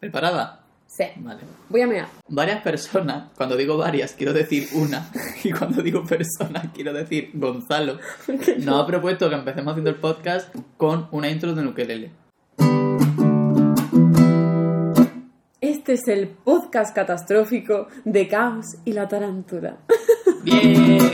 ¿Preparada? Sí. Vale. Voy a mear. Varias personas, cuando digo varias quiero decir una, y cuando digo personas quiero decir Gonzalo, nos ha propuesto que empecemos haciendo el podcast con una intro de un ukelele. Este es el podcast catastrófico de Caos y la Tarántula. ¡Bien!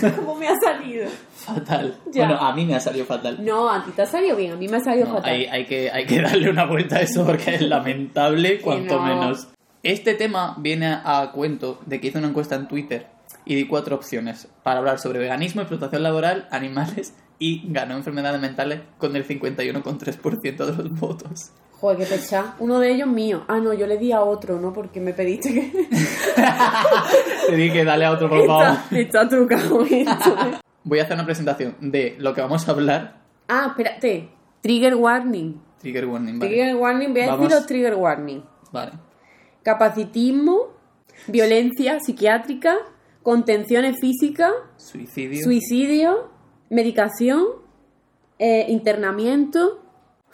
¿Cómo me ha salido? Fatal. Ya. Bueno, a mí me ha salido fatal. No, a ti te ha salido bien, a mí me ha salido No, fatal. hay, hay que, hay que darle una vuelta a eso porque es lamentable, cuanto no. menos. Este tema viene a cuento de que hice una encuesta en Twitter y di cuatro opciones para hablar sobre veganismo, explotación laboral, animales y ganó enfermedades mentales con el 51,3% de los votos. Joder, qué pecha. Uno de ellos mío. Ah, no, yo le di a otro, ¿no? Porque me pediste que... Te dije, dale a otro, por favor. está, está trucado esto. Voy a hacer una presentación de lo que vamos a hablar. Ah, espérate. Trigger warning. Trigger warning, vale. Trigger warning, voy a decir los trigger warning. Vale. Capacitismo, violencia psiquiátrica, contenciones físicas, Suicidio. suicidio, medicación, eh, internamiento.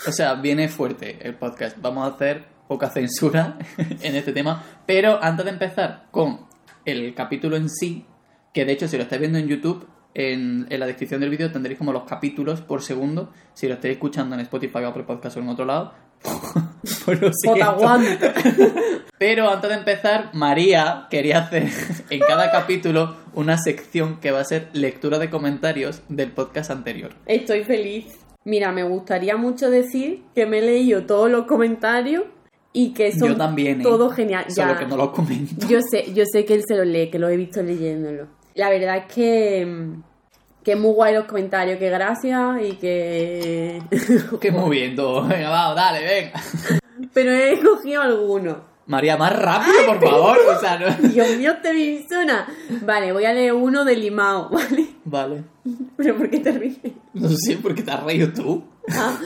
O sea, viene fuerte el podcast. Vamos a hacer poca censura en este tema. Pero antes de empezar con el capítulo en sí, que de hecho si lo estáis viendo en YouTube, en, en la descripción del vídeo tendréis como los capítulos por segundo. Si lo estáis escuchando en Spotify o Apple Podcast o en otro lado, pues lo. Potaguanta. Pero antes de empezar, María quería hacer en cada capítulo una sección que va a ser lectura de comentarios del podcast anterior. Estoy feliz. Mira, me gustaría mucho decir que me he leído todos los comentarios y que son Yo también, ¿eh? todo genial. Solo Ya. que no lo comento. Yo sé, yo sé que él se lo lee, que lo he visto leyéndolo. La verdad es que, mm, que muy guay los comentarios, que gracias y que... Que muy bien todo. Venga, vamos, dale, venga. Pero he escogido algunos. María, más rápido, por favor. O sea, no... Dios mío, te persona. Vale, voy a leer uno de Limao, ¿vale? Vale. Pero ¿por qué te ríes? No sé por qué te has reído tú. Ah,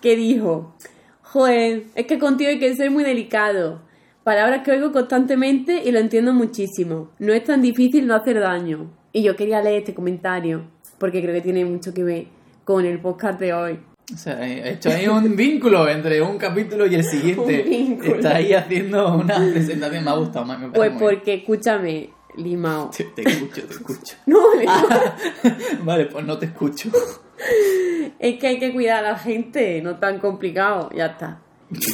que dijo, joder, es que contigo hay que ser muy delicado. Palabras que oigo constantemente y lo entiendo muchísimo. No es tan difícil no hacer daño. Y yo quería leer este comentario porque creo que tiene mucho que ver con el podcast de hoy. O sea, he hecho ahí un vínculo entre un capítulo y el siguiente. Un vínculo. Está ahí haciendo una presentación. Me ha gustado, me parece Pues bien. porque, escúchame, Limao. Te, te escucho, te escucho. No, Limao. vale, pues no te escucho. Es que hay que cuidar a la gente, no tan complicado, ya está.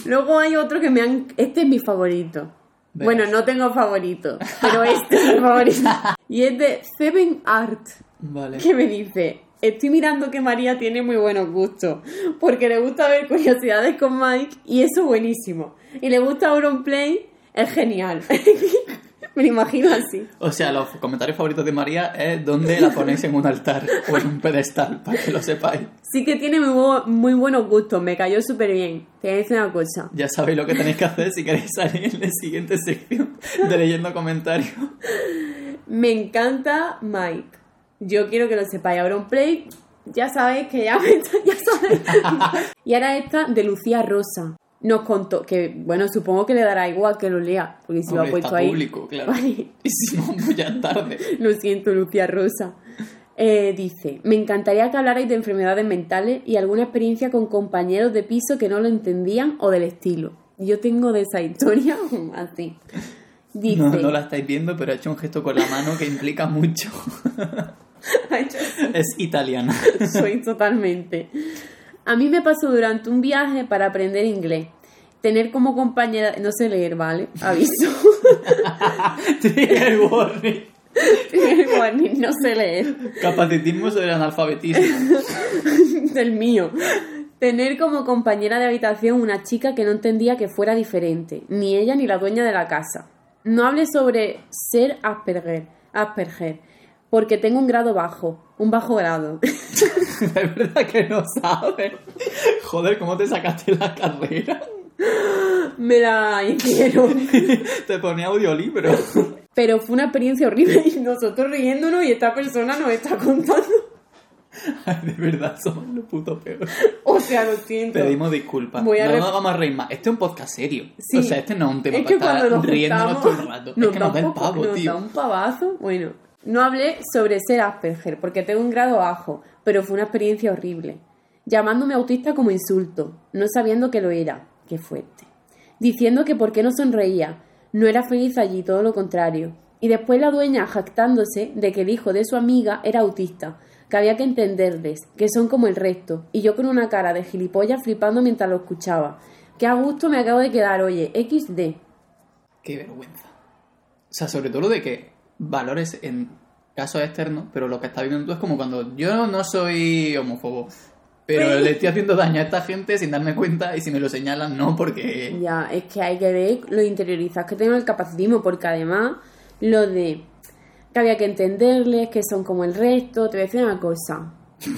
Luego hay otro que me han... Este es mi favorito. Bueno, no tengo favorito, pero este es mi favorito. Y es de Seven Art, Vale. que me dice... Estoy mirando que María tiene muy buenos gustos, porque le gusta ver curiosidades con Mike y eso es buenísimo. Y le gusta Auronplay, es genial. me lo imagino así. O sea, los comentarios favoritos de María es donde la ponéis en un altar o en un pedestal, para que lo sepáis. Sí que tiene muy, muy buenos gustos, me cayó súper bien. Te voy a decir una cosa. Ya sabéis lo que tenéis que hacer si queréis salir en la siguiente sección de leyendo comentarios. Me encanta Mike. Yo quiero que lo sepáis. Auronplay, ya sabéis que ya me está- ya sabéis. y ahora esta de Lucía Rosa. Nos contó que, bueno, supongo que le dará igual que lo lea, porque si lo ha puesto está ahí. público, claro. Vale. Y si no, pues ya tarde. Lo siento, Lucía Rosa. Eh, dice, me encantaría que hablarais de enfermedades mentales y alguna experiencia con compañeros de piso que no lo entendían o del estilo. Yo tengo de esa historia así. Dice, No, no la estáis viendo, pero ha hecho un gesto con la mano que implica mucho. Es italiana. Soy totalmente. A mí me pasó durante un viaje para aprender inglés. Tener como compañera, no sé leer, ¿vale? Aviso. Trigger warning. Warning, no sé leer. Capacitismo sobre analfabetismo. Del mío. Tener como compañera de habitación una chica que no entendía que fuera diferente, ni ella ni la dueña de la casa. No hable sobre ser Asperger, Asperger, porque tengo un grado bajo, un bajo grado. Es verdad que no sabes. Joder, ¿cómo te sacaste la carrera? Me la hicieron. Te ponía audiolibro. Pero fue una experiencia horrible y nosotros riéndonos y esta persona nos está contando. Ay, de verdad, somos lo puto peor. O sea, lo siento. Pedimos disculpas. Voy a no nos vamos a reír más. Este es un podcast serio. Sí. O sea, este no es un tema es para que cuando estar nos riéndonos todo el rato. es que nos da el pavo, nos tío. da un pavazo. Bueno, no hablé sobre ser Asperger porque tengo un grado bajo, pero fue una experiencia horrible. Llamándome autista como insulto, no sabiendo que lo era. Qué fuerte. diciendo que por qué no sonreía. No era feliz allí, todo lo contrario. Y después la dueña jactándose de que el hijo de su amiga era autista, que había que entenderles, que son como el resto, y yo con una cara de gilipollas flipando mientras lo escuchaba. Qué a gusto me acabo de quedar, oye, XD. Qué vergüenza. O sea, sobre todo lo de que valores en casos externos, pero lo que estás viendo tú es como cuando yo no soy homófobo, pero le estoy haciendo daño a esta gente sin darme cuenta y si me lo señalan, no, porque... Ya, es que hay que ver lo interiorizas que tengo el capacitismo, porque además lo de que había que entenderles, que son como el resto, te voy a decir una cosa.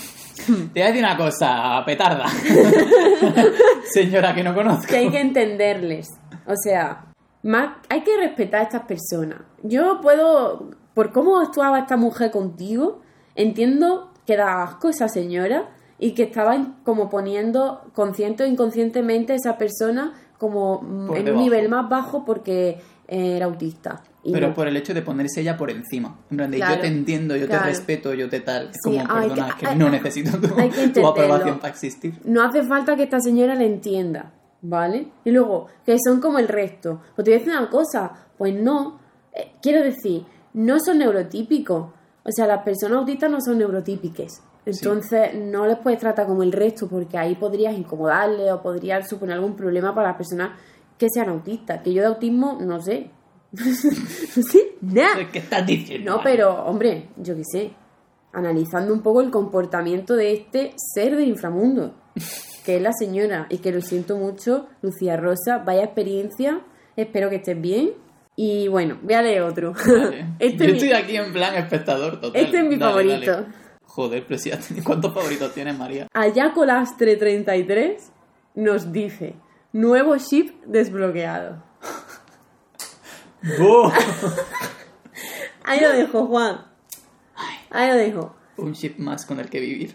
Te voy a decir una cosa, petarda. Señora que no conozco. que hay que entenderles. O sea, más, hay que respetar a estas personas. Yo puedo, por cómo actuaba esta mujer contigo, entiendo que da asco esa señora y que estaba como poniendo consciente o inconscientemente a esa persona como Por en debajo. un nivel más bajo porque era autista. Pero no. por el hecho de ponerse ella por encima. En plan de Claro, yo te entiendo, yo claro. te respeto, yo te tal. Es Sí, como, hay perdona, que- es que hay- no necesito tu, que tu aprobación para existir. no hace falta que esta señora le entienda, ¿vale? Y luego, que son como el resto. Pues te voy a decir una cosa, pues no. Eh, quiero decir, no son neurotípicos. O sea, las personas autistas no son neurotípicas. Entonces, no les puedes tratar como el resto, porque ahí podrías incomodarle o podrías suponer algún problema para las personas que sean autistas. Que yo de autismo, no sé. No sé, nada. ¿Qué estás diciendo? No, pero, hombre, yo qué sé, analizando un poco el comportamiento de este ser del inframundo, que es la señora, y que lo siento mucho, Lucía Rosa, vaya experiencia, espero que estés bien. Y bueno, voy a leer otro. Vale. este, yo es estoy mi, aquí en plan espectador total. este es mi Dale, favorito. dale. Joder, pero si ¿cuántos favoritos tienes, María? Ayacolastre33 nos dice, nuevo chip desbloqueado. ¡Oh! Ahí lo dejo, Juan. Ahí lo dejo. Un chip más con el que vivir.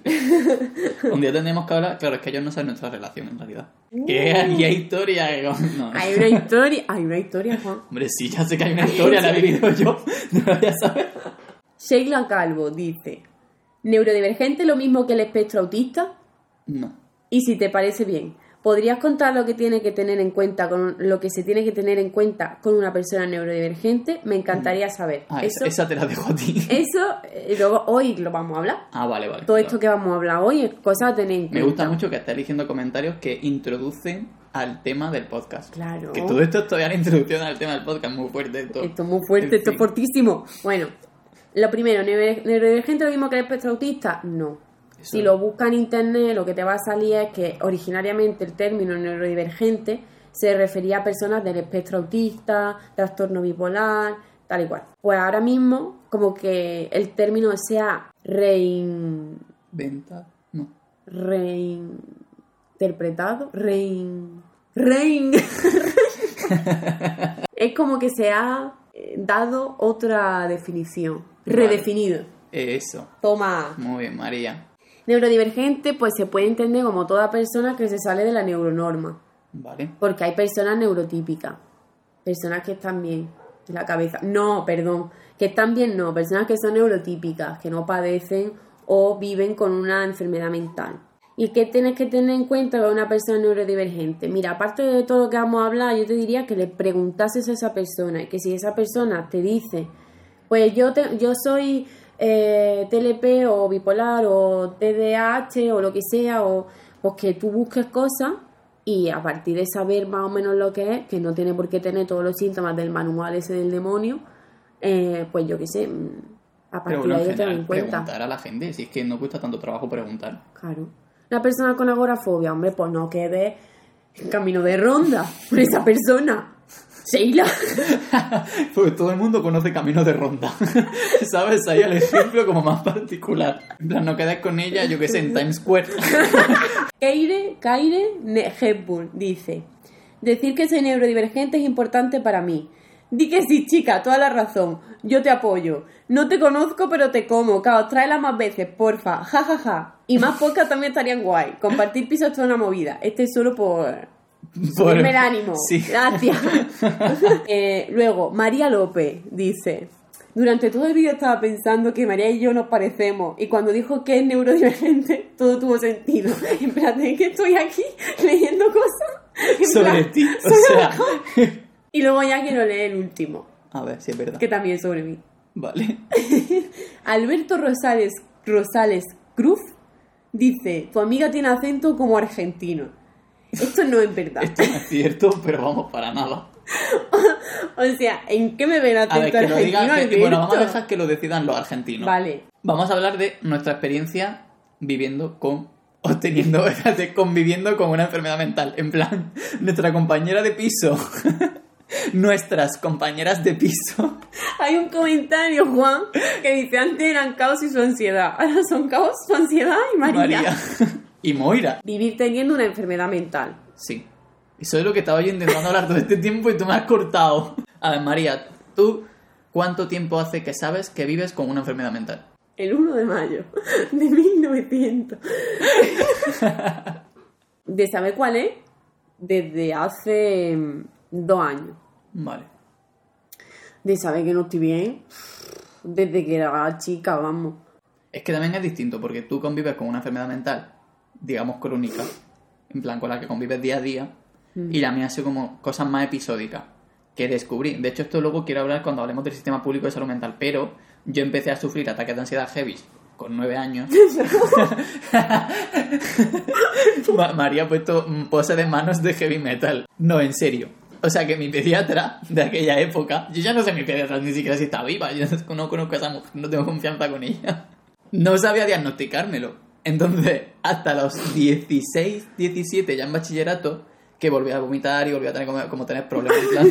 Un día tendremos que hablar. Claro, es que ellos no saben nuestra relación en realidad. Que hay historia. No. Hay una historia, hay una historia, Juan. Hombre, sí, ya sé que hay una historia, la he vivido yo. No lo voy a saber. Sheila Calvo dice, ¿neurodivergente lo mismo que el espectro autista? No. Y si te parece bien, ¿podrías contar lo que tiene que tener en cuenta con lo que se tiene que tener en cuenta con una persona neurodivergente? Me encantaría saber. Ah, eso, esa, te la dejo a ti. eso, eh, luego hoy lo vamos a hablar. Ah, vale, vale. Todo esto que vamos a hablar hoy es cosa a tener en cuenta. Me gusta mucho que esté eligiendo comentarios que introducen al tema del podcast. Claro. Que todo esto es todavía la introducción al tema del podcast, muy fuerte. Esto, Esto es muy fuerte, En esto es fortísimo. Bueno, lo primero, ¿neuro- ¿neurodivergente lo mismo que el espectro autista? No. Eso Si lo buscas en internet, lo que te va a salir es que originariamente el término neurodivergente se refería a personas del espectro autista, trastorno bipolar, tal y cual. Pues ahora mismo, como que el término sea rein, Venta. No. reinterpretado, rein, rein. es como que se ha eh, dado otra definición, Vale. redefinido. Eso. Toma. Muy bien, María. Neurodivergente, pues se puede entender como toda persona que se sale de la neuronorma. Vale. Porque hay personas neurotípicas. Personas que están bien de la cabeza. No, perdón. Que están bien, no. Personas que son neurotípicas, que no padecen o viven con una enfermedad mental. ¿Y qué tienes que tener en cuenta una persona neurodivergente? Mira, aparte de todo lo que vamos a hablar, yo te diría que le preguntases a esa persona y que si esa persona te dice, pues yo, te- yo soy eh, TLP o bipolar o TDAH o lo que sea, o pues que tú busques cosas y a partir de saber más o menos lo que es, que no tiene por qué tener todos los síntomas del manual ese del demonio, eh, pues yo qué sé, mm, a partir bueno, de ahí general, en cuenta. preguntar a la gente. Si es que no cuesta tanto trabajo preguntar. Claro. Una persona con agorafobia, hombre, pues no quede en camino de ronda por esa persona. Sheila. Porque todo el mundo conoce Camino de Ronda. ¿Sabes? Ahí el ejemplo como más particular. En plan, no quedes con ella, yo que sé, en Times Square. Keire, Kaire Hepburn dice: Decir que soy neurodivergente es importante para mí. Di que sí, chica, toda la razón. Yo te apoyo. No te conozco, pero te como. Caos, tráela más veces, porfa. Ja, ja, ja. Y más podcast también estarían guay. Compartir pisos es toda una movida. Este es solo por. Subirme el ánimo. Sí. Gracias. Eh, luego, María López dice. Durante todo el vídeo estaba pensando que María y yo nos parecemos y cuando dijo que es neurodivergente todo tuvo sentido. ¿de que estoy aquí leyendo cosas? Sobre ti. O sea, Y luego ya quiero leer el último, a ver si es verdad. que también es sobre mí. Vale. Alberto Rosales, Rosales Cruz dice, tu amiga tiene acento como argentino. Esto no es verdad. Esto no es cierto, pero vamos, para nada. O sea, ¿en qué me ven A ver, que lo digan. que- bueno, vamos a dejar que lo decidan los argentinos. Vale. Vamos a hablar de nuestra experiencia viviendo con. obteniendo, conviviendo con una enfermedad mental. En plan, nuestra compañera de piso. Nuestras compañeras de piso. Hay un comentario, Juan, que dice, antes eran caos y su ansiedad. Ahora son caos, su ansiedad y María. María. Y Moira. Vivir teniendo una enfermedad mental. Sí. Eso es lo que estaba yo intentando hablar todo este tiempo y tú me has cortado. A ver, María, ¿tú cuánto tiempo hace que sabes que vives con una enfermedad mental? El 1 de mayo de 1900. ¿De saber cuál es? Desde hace dos años. Vale. De saber que no estoy bien. Desde que era chica, vamos. Es que también es distinto porque tú convives con una enfermedad mental, digamos crónica, en plan con la que convives día a día, y la mía ha sido como cosas más episódicas que descubrí. De hecho, esto luego quiero hablar cuando hablemos del sistema público de salud mental, pero yo empecé a sufrir ataques de ansiedad heavy con nueve años. Ma- María ha puesto mm, pose de manos de heavy metal. No, en serio. O sea que mi pediatra de aquella época, yo ya no sé mi pediatra ni siquiera si está viva, yo no conozco a esa mujer, no tengo confianza con ella. No sabía diagnosticármelo. Entonces, hasta los 16, 17, ya en bachillerato, que volví a vomitar y volví a tener como, como tener problemas.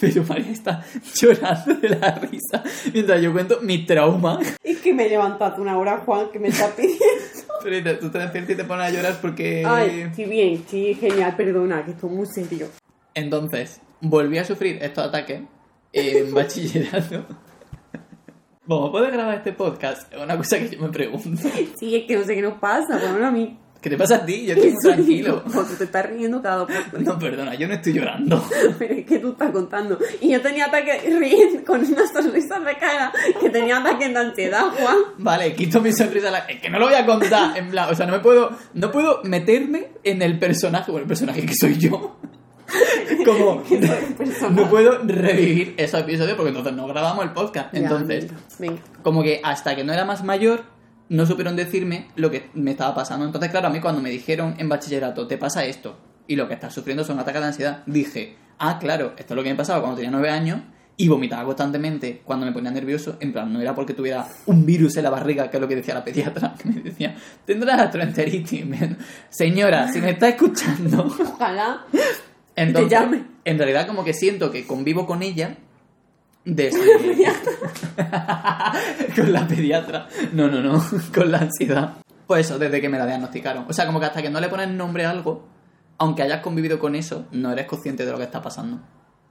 Pero María está llorando de la risa mientras yo cuento mi trauma. Es que me he levantado una hora, Juan, que me está pidiendo. Pero tú te despiertas y te pones a llorar porque... Ay, sí, bien, sí, genial, perdona, que esto es muy serio. Entonces, volví a sufrir estos ataques en bachillerato. Vamos, ¿puedes grabar este podcast? Es una cosa que yo me pregunto. Sí, es que no sé qué nos pasa, bueno, a mí. ¿Qué te pasa a ti? Yo estoy muy tranquilo. Como tú te estás riendo cada dos por tres. No, perdona, yo no estoy llorando. Pero es que tú estás contando. Y yo tenía ataques riendo con una sonrisa de cara que tenía ataques de ansiedad, Juan. Vale, quito mi sonrisa. a la- Es que no lo voy a contar. En plan, o sea, no me puedo. No puedo meterme en el personaje. Bueno, el personaje que soy yo. Como. No puedo revivir esos episodios porque entonces no grabamos el podcast. Ya, Entonces, venga, venga. como que hasta que no era más mayor, no supieron decirme lo que me estaba pasando. Entonces, claro, a mí cuando me dijeron en bachillerato, te pasa esto, y lo que estás sufriendo son ataques de ansiedad, dije, ah, claro, esto es lo que me pasaba cuando tenía nueve años, y vomitaba constantemente cuando me ponía nervioso. En plan, no era porque tuviera un virus en la barriga, que es lo que decía la pediatra, que me decía, tendrás gastroenteritis. Señora, si me está escuchando, Ojalá. Entonces, llame. en realidad como que siento que convivo con ella desde... con la pediatra. No, no, no, con la ansiedad. Pues eso, desde que me la diagnosticaron. O sea, como que hasta que no le pones nombre a algo, aunque hayas convivido con eso, no eres consciente de lo que está pasando.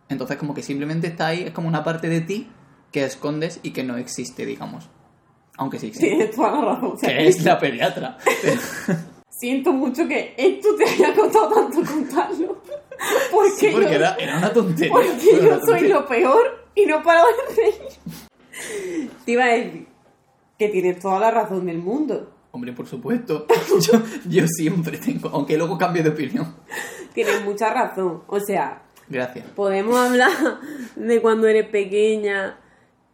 Entonces como que simplemente está ahí, es como una parte de ti que escondes y que no existe, digamos. Aunque sí existe. Toda la razón. Que es la pediatra. Siento mucho que esto te haya costado tanto contarlo. Porque, Sí, porque yo, era, era una tontería. porque yo soy lo peor y no paro de reír. Te iba a decir que tienes toda la razón del mundo. Hombre, por supuesto. Yo, yo siempre tengo, aunque luego cambio de opinión. Tienes mucha razón. O sea, Gracias. podemos hablar de cuando eres pequeña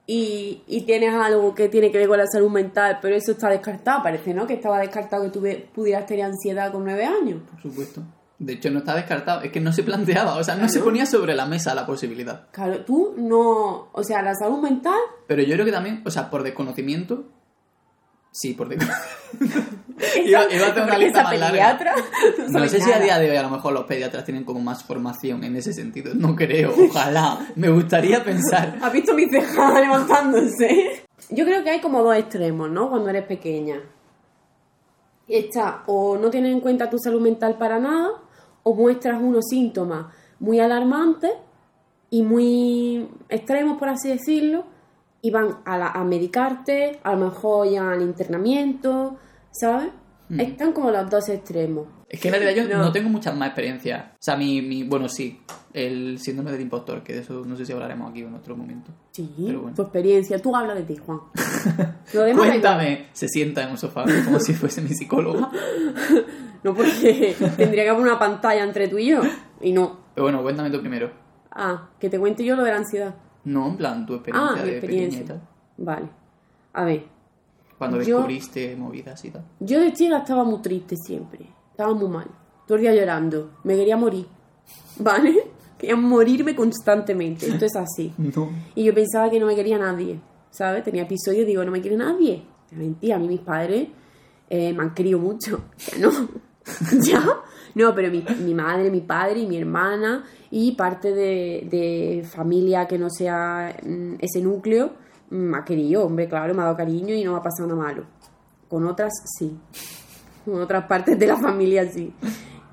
y, y tienes algo que tiene que ver con la salud mental, pero eso está descartado. Parece, ¿no? Que estaba descartado que tú pudieras tener ansiedad con nueve años. Por supuesto. De hecho, no está descartado. Es que no se planteaba, o sea, no se ponía sobre la mesa la posibilidad. Claro, tú no. O sea, la salud mental. Pero yo creo que también, o sea, por desconocimiento. Sí, por desconocimiento. Iba- iba a hacer una lista más larga. pediatra No sabe sé si a día de hoy a lo mejor los pediatras tienen como más formación en ese sentido. No creo, ojalá. Me gustaría pensar. ¿Has visto mi ceja levantándose? Yo creo que hay como dos extremos, ¿no? Cuando eres pequeña. Está, o no tienes en cuenta tu salud mental para nada, o muestras unos síntomas muy alarmantes y muy extremos, por así decirlo, y van a, la- a medicarte, a lo mejor ya al internamiento, ¿sabes? Están como los dos extremos. Es que en realidad yo No. no, tengo muchas más experiencias. O sea, mi, mi- bueno, sí. el síndrome del impostor, que de eso no sé si hablaremos aquí en otro momento. Sí, Pero bueno. tu experiencia. Tú habla de ti, Juan. Cuéntame, se sienta en un sofá como si fuese mi psicólogo. No, porque tendría que haber una pantalla entre tú y yo. Y no. Pero bueno, cuéntame tú primero. Ah, que te cuente yo lo de la ansiedad. No, en plan, tu experiencia Ah, de experiencia. pequeña y tal. Vale. A ver, Cuando Yo- descubriste movidas y tal. yo de chica estaba muy triste siempre. Estaba muy mal. Todo el día llorando. Me quería morir. ¿Vale? Quería morirme constantemente. Esto es así. No. Y yo pensaba que no me quería nadie, ¿sabes? Tenía episodios, digo, no me quiere nadie. Mentira, a mí mis padres eh, me han querido mucho. Que no. ¿Ya? No, pero mi, mi madre, mi padre y mi hermana y parte de, de familia que no sea mm, ese núcleo mm, me ha querido, hombre, claro, me ha dado cariño y no me ha pasado nada malo. Con otras, sí. Con otras partes de la familia, sí.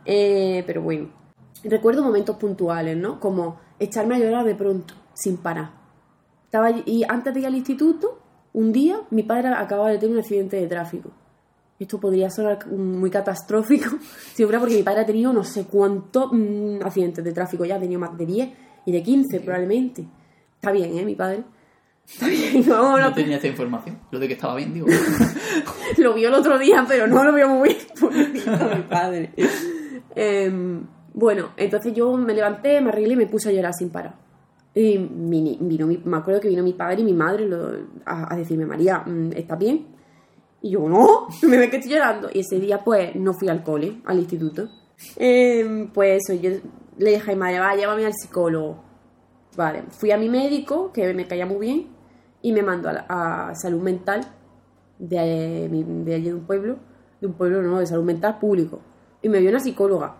Eh, pero bueno, recuerdo momentos puntuales, ¿no? Como echarme a llorar de pronto, sin parar. Estaba y antes de ir al instituto, un día, mi padre acababa de tener un accidente de tráfico. Esto podría sonar muy catastrófico si fuera porque mi padre ha tenido no sé cuántos mm, accidentes de tráfico, ya ha tenido más de 10 y de 15 probablemente. Está bien, ¿eh? Mi padre. Está bien, no, no, No tenía esta información. Lo de que estaba bien, digo. lo vio el otro día, pero no lo vio muy bien. pobrecito mi padre. Em, bueno, entonces yo me levanté, me arreglé y me puse a llorar sin parar. Y vino mi- me acuerdo que vino mi padre y mi madre lo- a, a decirme, María, mm, ¿estás bien? Y yo, no, me ves que estoy llorando. Y ese día, pues, no fui al cole, al instituto. Em, pues eso, yo le dije a mi madre, va, llévame al psicólogo. Vale, fui a mi médico, que me caía muy bien, y me mandó a, salud mental de, de allí de un pueblo, de un pueblo no, de salud mental público. Y me vio una psicóloga.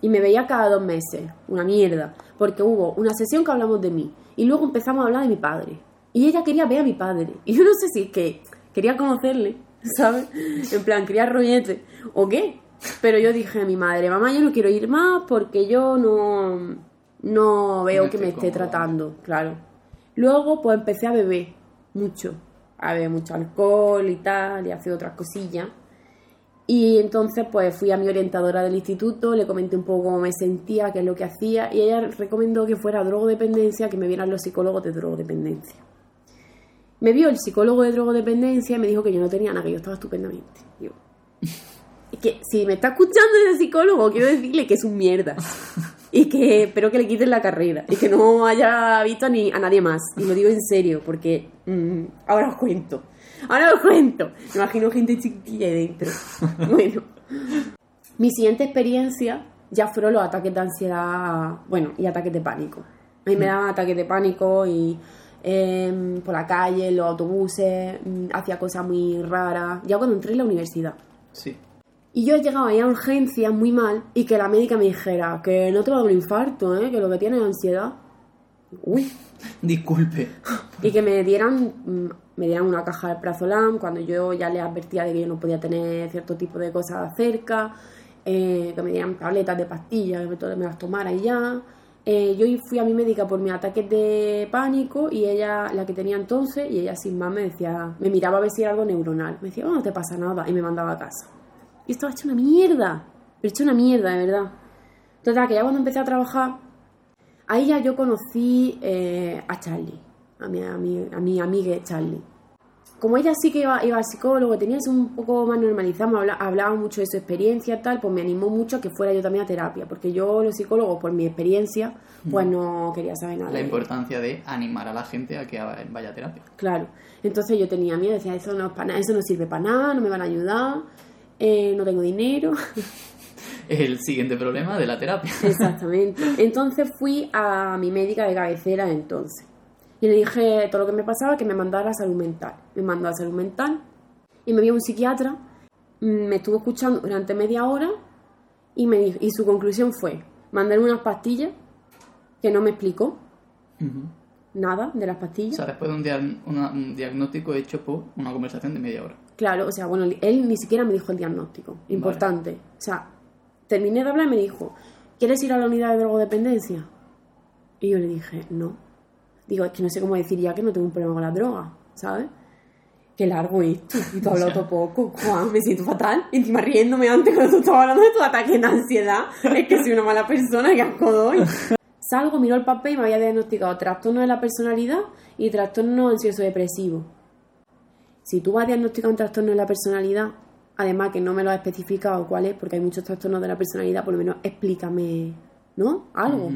Y me veía cada dos meses, una mierda, porque hubo una sesión que hablamos de mí y luego empezamos a hablar de mi padre. Y ella quería ver a mi padre. Y yo no sé si es que quería conocerle, ¿sabes? En plan, quería rollete o qué. Pero yo dije a mi madre, mamá, yo no quiero ir más porque yo no, no veo No que me esté tratando, claro. Luego, pues empecé a beber mucho. A beber mucho alcohol y tal, y a hacer otras cosillas. Y entonces pues fui a mi orientadora del instituto, le comenté un poco cómo me sentía, qué es lo que hacía, y ella recomendó que fuera drogodependencia, que me vieran los psicólogos de drogodependencia. Me vio el psicólogo de drogodependencia y me dijo que yo no tenía nada, que yo estaba estupendamente. Digo, es que si me está escuchando ese psicólogo, quiero decirle que es un mierda. Y que espero que le quiten la carrera. Y que no haya visto ni, a nadie más. Y lo digo en serio, porque mm, ahora os cuento. Ahora os cuento. Me imagino gente chiquilla ahí dentro. Bueno. Mi siguiente experiencia ya fueron los ataques de ansiedad, bueno, y ataques de pánico. A mí me daban ataques de pánico y em, por la calle, en los autobuses, mm, hacía cosas muy raras. Ya cuando entré en la universidad. Sí. Y yo llegaba ahí a urgencias muy mal y que la médica me dijera que no te va a dar un infarto, ¿eh? que lo que tienes es ansiedad. Uy. Disculpe. Y que me dieran, mm, me dieran una caja de prazolam cuando yo ya le advertía de que yo no podía tener cierto tipo de cosas cerca, eh, que me dieran tabletas de pastillas, que me, me las tomara y ya. Eh, yo fui a mi médica por mis ataques de pánico y ella, la que tenía entonces, y ella sin más me decía, me miraba a ver si era algo neuronal. Me decía, oh, no te pasa nada, y me mandaba a casa. Y estaba hecho una mierda, pero hecho una mierda, de verdad. Total, que ya cuando empecé a trabajar, Ahí ya yo conocí eh, a Charlie, a mi, a, mi, a mi amiga Charlie. Como ella sí que iba, iba al psicólogo, tenía eso un poco más normalizado, hablaba mucho de su experiencia y tal, pues me animó mucho a que fuera yo también a terapia, porque yo los psicólogos, por mi experiencia, pues no quería saber nada. La de- importancia de animar a la gente a que vaya a terapia. Claro. Entonces yo tenía miedo, decía, eso no, es para nada, eso no sirve para nada, no me van a ayudar, eh, no tengo dinero. El siguiente problema de la terapia. Exactamente. Entonces fui a mi médica de cabecera entonces. Y le dije todo lo que me pasaba, que me mandara a salud mental. Me mandó a salud mental y me vio un psiquiatra, mm, me estuvo escuchando durante media hora y, me dijo, y su conclusión fue mandarme unas pastillas que no me explicó nada de las O pastillas. sea, después de un, dia- una- un diagnóstico hecho por una conversación de media hora. Claro, o sea, bueno, él ni siquiera me dijo el diagnóstico. Importante. O sea, terminé de hablar y me dijo, ¿quieres ir a la unidad de drogodependencia? Y yo le dije, no. Digo, es que no sé cómo decir ya que no tengo un problema con la droga, ¿sabes? Qué largo esto. Y tú has hablado todo poco. Juan, me siento fatal. Encima riéndome antes cuando tú estabas hablando de tu ataque de ansiedad. Es que soy una mala persona, que asco doy. Salgo, miro el papel y me había diagnosticado trastorno de la personalidad y trastorno ansioso depresivo. Si tú vas a diagnosticar un trastorno de la personalidad, además que no me lo has especificado cuál es, porque hay muchos trastornos de la personalidad, por lo menos explícame, ¿no? Algo.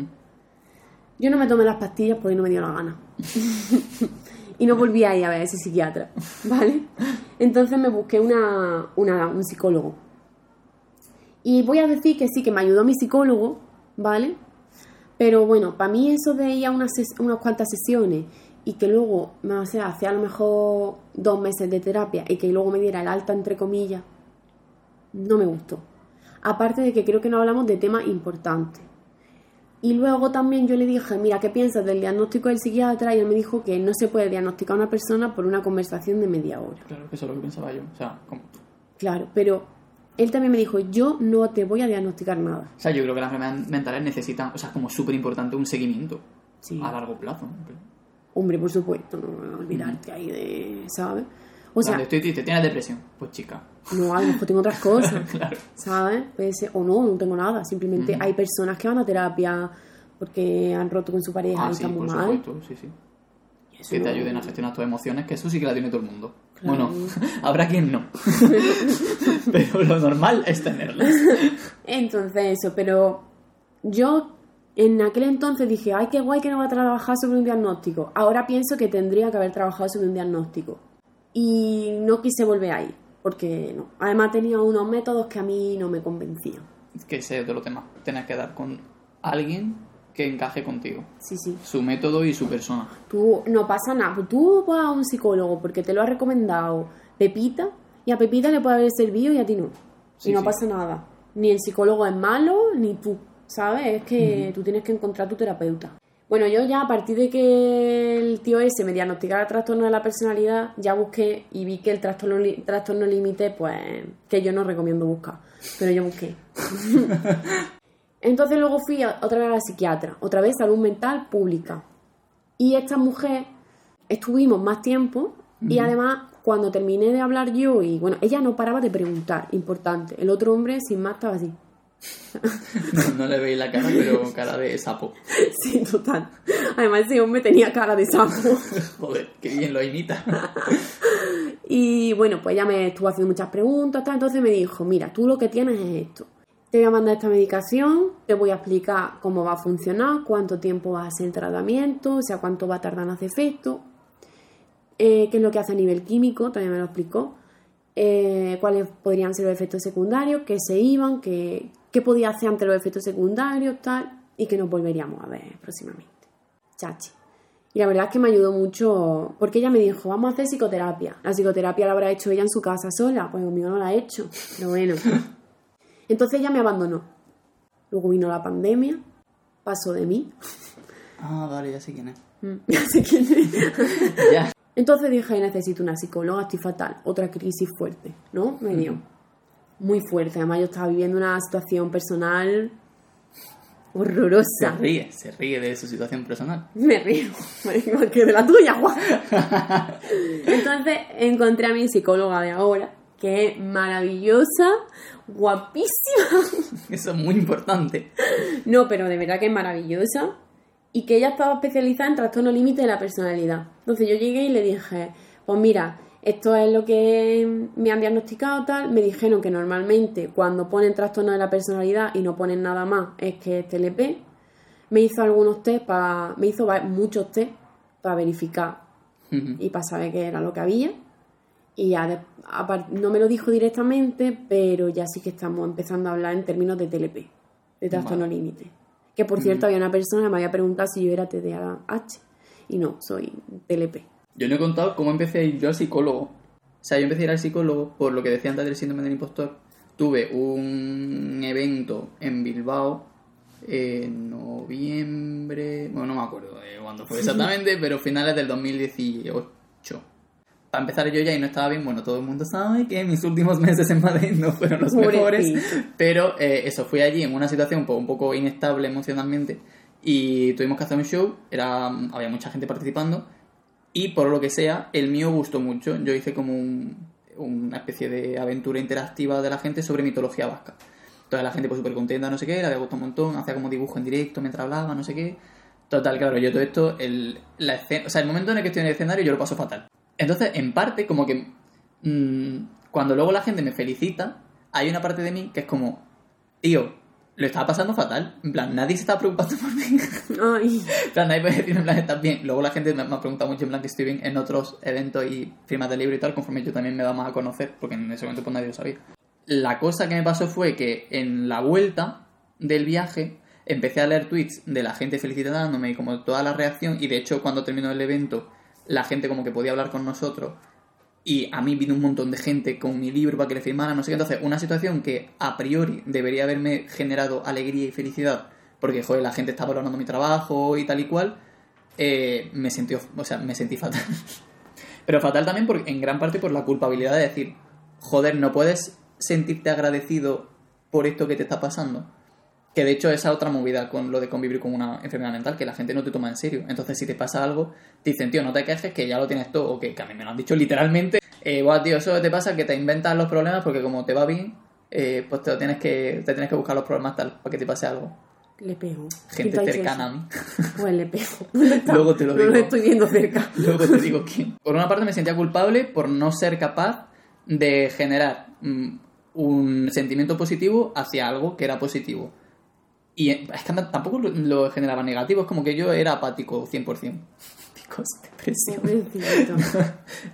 Yo no me tomé las pastillas porque no me dio la gana. y no volví a ir a ver a ese psiquiatra, ¿vale? Entonces me busqué una, una- un psicólogo. Y voy a decir que sí, que me ayudó mi psicólogo, ¿vale? Pero bueno, para mí eso de ir a unas, unas cuantas sesiones y que luego, no sé, hacía a lo mejor dos meses de terapia y que luego me diera el alta, entre comillas, no me gustó. Aparte de que creo que no hablamos de temas importantes. Y luego también yo le dije, mira, ¿qué piensas del diagnóstico del psiquiatra? Y él me dijo que no se puede diagnosticar a una persona por una conversación de media hora. Claro, que eso es lo que pensaba yo. O sea, como- Claro, pero él también me dijo, yo no te voy a diagnosticar nada. o sea, yo creo que las enfermedades mentales necesitan, o sea, es como súper importante un seguimiento Sí. a largo plazo. Hombre, por supuesto, no voy a olvidarte ahí de, ¿sabes? O sea, Cuando estoy triste, ¿tienes depresión? Pues chica, no, a lo mejor tengo otras cosas, claro. ¿sabes? Puede ser, o no, no tengo nada. Simplemente hay personas que van a terapia porque han roto con su pareja Ah, y sí, están muy por mal. supuesto, sí, sí. Y eso Que te ayuden a gestionar tus emociones, que eso sí que la tiene todo el mundo. Claro. Bueno, habrá quien no. Pero lo normal es tenerlas. Entonces eso, pero yo en aquel entonces dije, ay, qué guay que no va a trabajar sobre un diagnóstico. Ahora pienso que tendría que haber trabajado sobre un diagnóstico. Y no quise volver ahí, porque no. Además tenía unos métodos que a mí no me convencían. Que ese es otro tema. Tienes que dar con alguien que encaje contigo. Sí, sí. Su método y su persona. Tú no pasa nada. Tú vas a un psicólogo porque te lo ha recomendado Pepita y a Pepita le puede haber servido y a ti no. Sí, y no sí. pasa nada. Ni el psicólogo es malo, ni tú. ¿Sabes? Es que tú tienes que encontrar tu terapeuta. Bueno, yo ya a partir de que el tío ese me diagnosticara trastorno de la personalidad, ya busqué y vi que el trastorno, límite, pues, que yo no recomiendo buscar. Pero yo busqué. Entonces luego fui a- otra vez a la psiquiatra, otra vez salud mental pública. Y esta mujer estuvimos más tiempo y además cuando terminé de hablar yo y bueno, ella no paraba de preguntar, importante. El otro hombre sin más estaba así. No, no le veis la cara, pero cara de sapo. Sí, total. Además ese hombre tenía cara de sapo. Joder, qué bien lo imita. Y bueno, pues ella me estuvo haciendo muchas preguntas, tal, entonces me dijo, mira, tú lo que tienes es esto. Te voy a mandar esta medicación, te voy a explicar cómo va a funcionar, cuánto tiempo va a ser el tratamiento, o sea, cuánto va a tardar en hacer efecto, eh, qué es lo que hace a nivel químico, también me lo explicó, eh, cuáles podrían ser los efectos secundarios, qué se iban, qué, qué podía hacer ante los efectos secundarios, tal, y que nos volveríamos a ver próximamente. Chachi. Y la verdad es que me ayudó mucho, porque ella me dijo, vamos a hacer psicoterapia. La psicoterapia la habrá hecho ella en su casa sola, pues conmigo no la ha hecho, pero bueno. Entonces ella me abandonó. Luego vino la pandemia, pasó de mí. Ah, vale, ya sé quién es. Mm, ya sé quién es. Ya. Entonces dije, necesito una psicóloga, estoy fatal. Otra crisis fuerte, ¿no? Me dio. Muy fuerte. Además yo estaba viviendo una situación personal Se horrorosa. ríe, se ríe de su situación personal. Me río, igual que de la tuya, guau. Entonces encontré a mi psicóloga de ahora, que es maravillosa, guapísima. Eso es muy importante. No, pero de verdad que es maravillosa. Y que ella estaba especializada en trastorno límite de la personalidad. Entonces yo llegué y le dije, pues mira, esto es lo que me han diagnosticado tal. Me dijeron que normalmente cuando ponen trastorno de la personalidad y no ponen nada más es que es TLP. Me hizo algunos test para, me hizo muchos test para verificar y para saber qué era lo que había. Y ya de- no me lo dijo directamente, pero ya sí que estamos empezando a hablar en términos de TLP, de trastorno Vale. límite. Que por cierto, había una persona que me había preguntado si yo era TDAH y no, soy TLP. Yo no he contado cómo empecé a ir yo al psicólogo. O sea, yo empecé a ir al psicólogo por lo que decía antes del síndrome del impostor. Tuve un evento en Bilbao en noviembre. Bueno, no me acuerdo de cuándo fue exactamente, pero finales del 2018. Para empezar, yo ya y no estaba bien. Bueno, todo el mundo sabe que mis últimos meses en Madrid no fueron los mejores. Pero eh, eso, fui allí en una situación un poco, un poco inestable emocionalmente. Y tuvimos que hacer un show. Era, había mucha gente participando. Y por lo que sea, el mío gustó mucho. Yo hice como un- una especie de aventura interactiva de la gente sobre mitología vasca. Toda la gente pues súper contenta, no sé qué, le había gustado un montón, hacía como dibujo en directo mientras hablaba, no sé qué. Total, claro, yo todo esto, el, la o sea, el momento en el que estoy en el escenario yo lo paso fatal. Entonces, en parte, como que mm, cuando luego la gente me felicita, hay una parte de mí que es como, tío, lo estaba pasando fatal. En plan, nadie se está preocupando por mí. Ay, En plan, nadie puede decir, en plan, estás bien. Luego la gente me, me ha preguntado mucho, en plan, que estoy bien en otros eventos y firmas de libro y tal, conforme yo también me da más a conocer, porque en ese momento pues nadie lo sabía. La cosa que me pasó fue que en la vuelta del viaje empecé a leer tweets de la gente felicitándome y como toda la reacción, y de hecho cuando terminó el evento, la gente como que podía hablar con nosotros, y a mí vino un montón de gente con mi libro para que le firmara, no sé qué. Entonces, una situación que a priori debería haberme generado alegría y felicidad, porque, joder, la gente estaba valorando mi trabajo y tal y cual, eh, me sentí, o sea, me sentí fatal. Pero fatal también por, en gran parte por la culpabilidad de decir, joder, no puedes sentirte agradecido por esto que te está pasando. Que de hecho esa otra movida con lo de convivir con una enfermedad mental, que la gente no te toma en serio. Entonces si te pasa algo, te dicen, tío, no te quejes, que ya lo tienes todo, o que, que a mí me lo han dicho literalmente. Eh, Buah, tío, eso te pasa que te inventas los problemas porque como te va bien, eh, pues te lo tienes que, te tienes que buscar los problemas tal, para que te pase algo. le pego. Gente ¿Quién te ha dicho cercana a mí. Pues le pego. Luego te lo No digo. lo estoy viendo cerca. Luego te digo quién. Por una parte me sentía culpable por no ser capaz de generar mm, un sentimiento positivo hacia algo que era positivo. Y eh, es que tampoco lo, lo generaba negativo, es como que yo era apático 100%. Picos, depresión.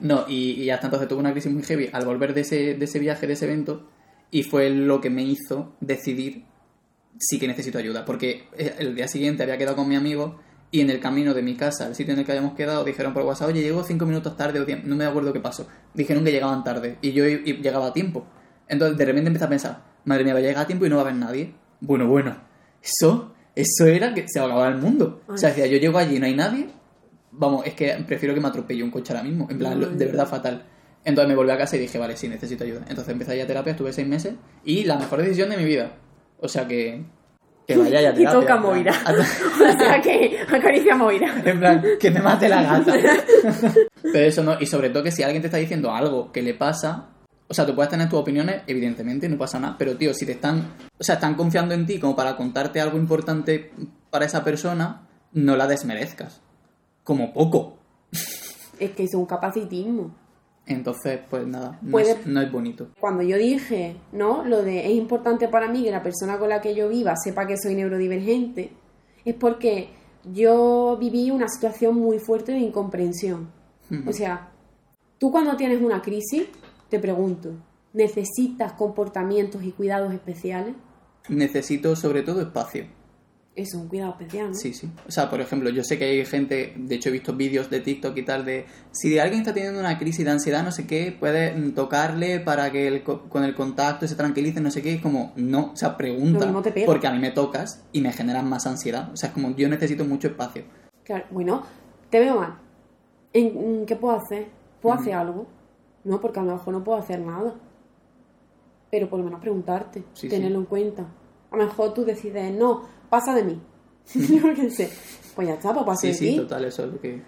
No, y, y hasta entonces tuve una crisis muy heavy al volver de ese, de ese viaje, de ese evento, y fue lo que me hizo decidir sí que necesito ayuda. Porque eh, el día siguiente había quedado con mi amigo y en el camino de mi casa al sitio en el que habíamos quedado dijeron por WhatsApp, oye, llego cinco minutos tarde o diez, no me acuerdo qué pasó. Dijeron que llegaban tarde y yo llegaba a tiempo. Entonces de repente empecé a pensar, madre mía, va a llegar a tiempo y no va a haber nadie. Bueno, bueno, eso, eso era que se acababa el mundo. O sea, decía, yo llego allí y no hay nadie, vamos, es que prefiero que me atropelle un coche ahora mismo. En plan, de verdad fatal. Entonces me volví a casa y dije, vale, sí, necesito ayuda. Entonces empecé a ir a terapia, estuve seis meses y la mejor decisión de mi vida. O sea que, que vaya ya a Y terapia. toca Moira. o sea que acaricia a Moira. en plan, que me mate la gata. Pero eso no, y sobre todo que si alguien te está diciendo algo que le pasa, o sea, tú puedes tener tus opiniones, evidentemente, no pasa nada, pero tío, si te están, o sea, están confiando en ti como para contarte algo importante para esa persona, no la desmerezcas. Como poco. Es que es un capacitismo. Entonces, pues nada, no, Puede- es, no es bonito. Cuando yo dije, ¿no? Lo de es importante para mí que la persona con la que yo viva sepa que soy neurodivergente, es porque yo viví una situación muy fuerte de incomprensión. O sea, tú cuando tienes una crisis, te pregunto, ¿necesitas comportamientos y cuidados especiales? Necesito sobre todo espacio. Eso es un cuidado especial, ¿no? Sí, sí. O sea, por ejemplo, yo sé que hay gente, de hecho he visto vídeos de TikTok y tal, de si alguien está teniendo una crisis de ansiedad, no sé qué, puedes tocarle para que el co- con el contacto se tranquilice, no sé qué. Es como, no, o sea, pregunta. Mismo te pega. Porque a mí me tocas y me generas más ansiedad. O sea, es como, yo necesito mucho espacio. Claro, bueno, te veo mal. ¿En, en qué puedo hacer? ¿Puedo hacer algo? No, porque a lo mejor no puedo hacer nada. Pero por lo menos preguntarte, Sí, tenerlo en cuenta. A lo mejor tú decides, no, pasa de mí. Yo qué sé. Pues ya está, pues pasa Sí, de sí, ti. total, eso es lo que...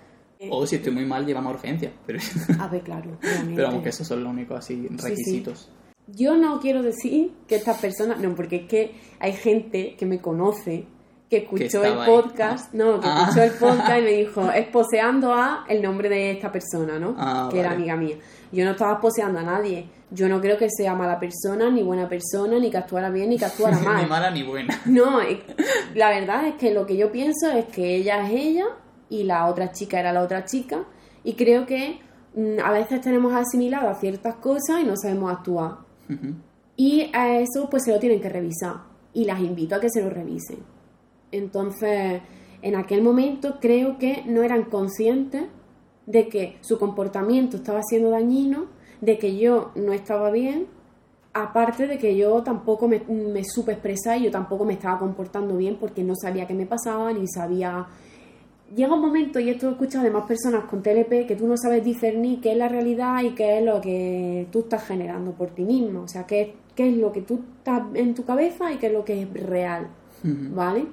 O si estoy muy mal, llevamos a urgencia. Pero, A ver, claro, obviamente. pero vamos, que esos son los únicos así requisitos. Yo no quiero decir que estas personas, no, porque es que hay gente que me conoce, que escuchó el estaba ahí. podcast, no, que Ah. escuchó el podcast y me dijo, esposeando a el nombre de esta persona, ¿no? Ah, que era vale. amiga mía. Yo no estaba esposeando a nadie. Yo no creo que sea mala persona, ni buena persona, ni que actuara bien, ni que actuara ni mal. mala ni buena. No, la verdad es que lo que yo pienso es que ella es ella y la otra chica era la otra chica. Y creo que mm, a veces tenemos asimilado ciertas cosas y no sabemos actuar. Y a eso pues se lo tienen que revisar. Y las invito a que se lo revisen. Entonces, en aquel momento creo que no eran conscientes de que su comportamiento estaba siendo dañino, de que yo no estaba bien, aparte de que yo tampoco me, me supe expresar y yo tampoco me estaba comportando bien porque no sabía qué me pasaba ni sabía... Llega un momento, y esto lo he escuchado de más personas con TLP, que tú no sabes discernir qué es la realidad y qué es lo que tú estás generando por ti mismo. O sea, qué, qué es lo que tú estás en tu cabeza y qué es lo que es real. ¿Vale?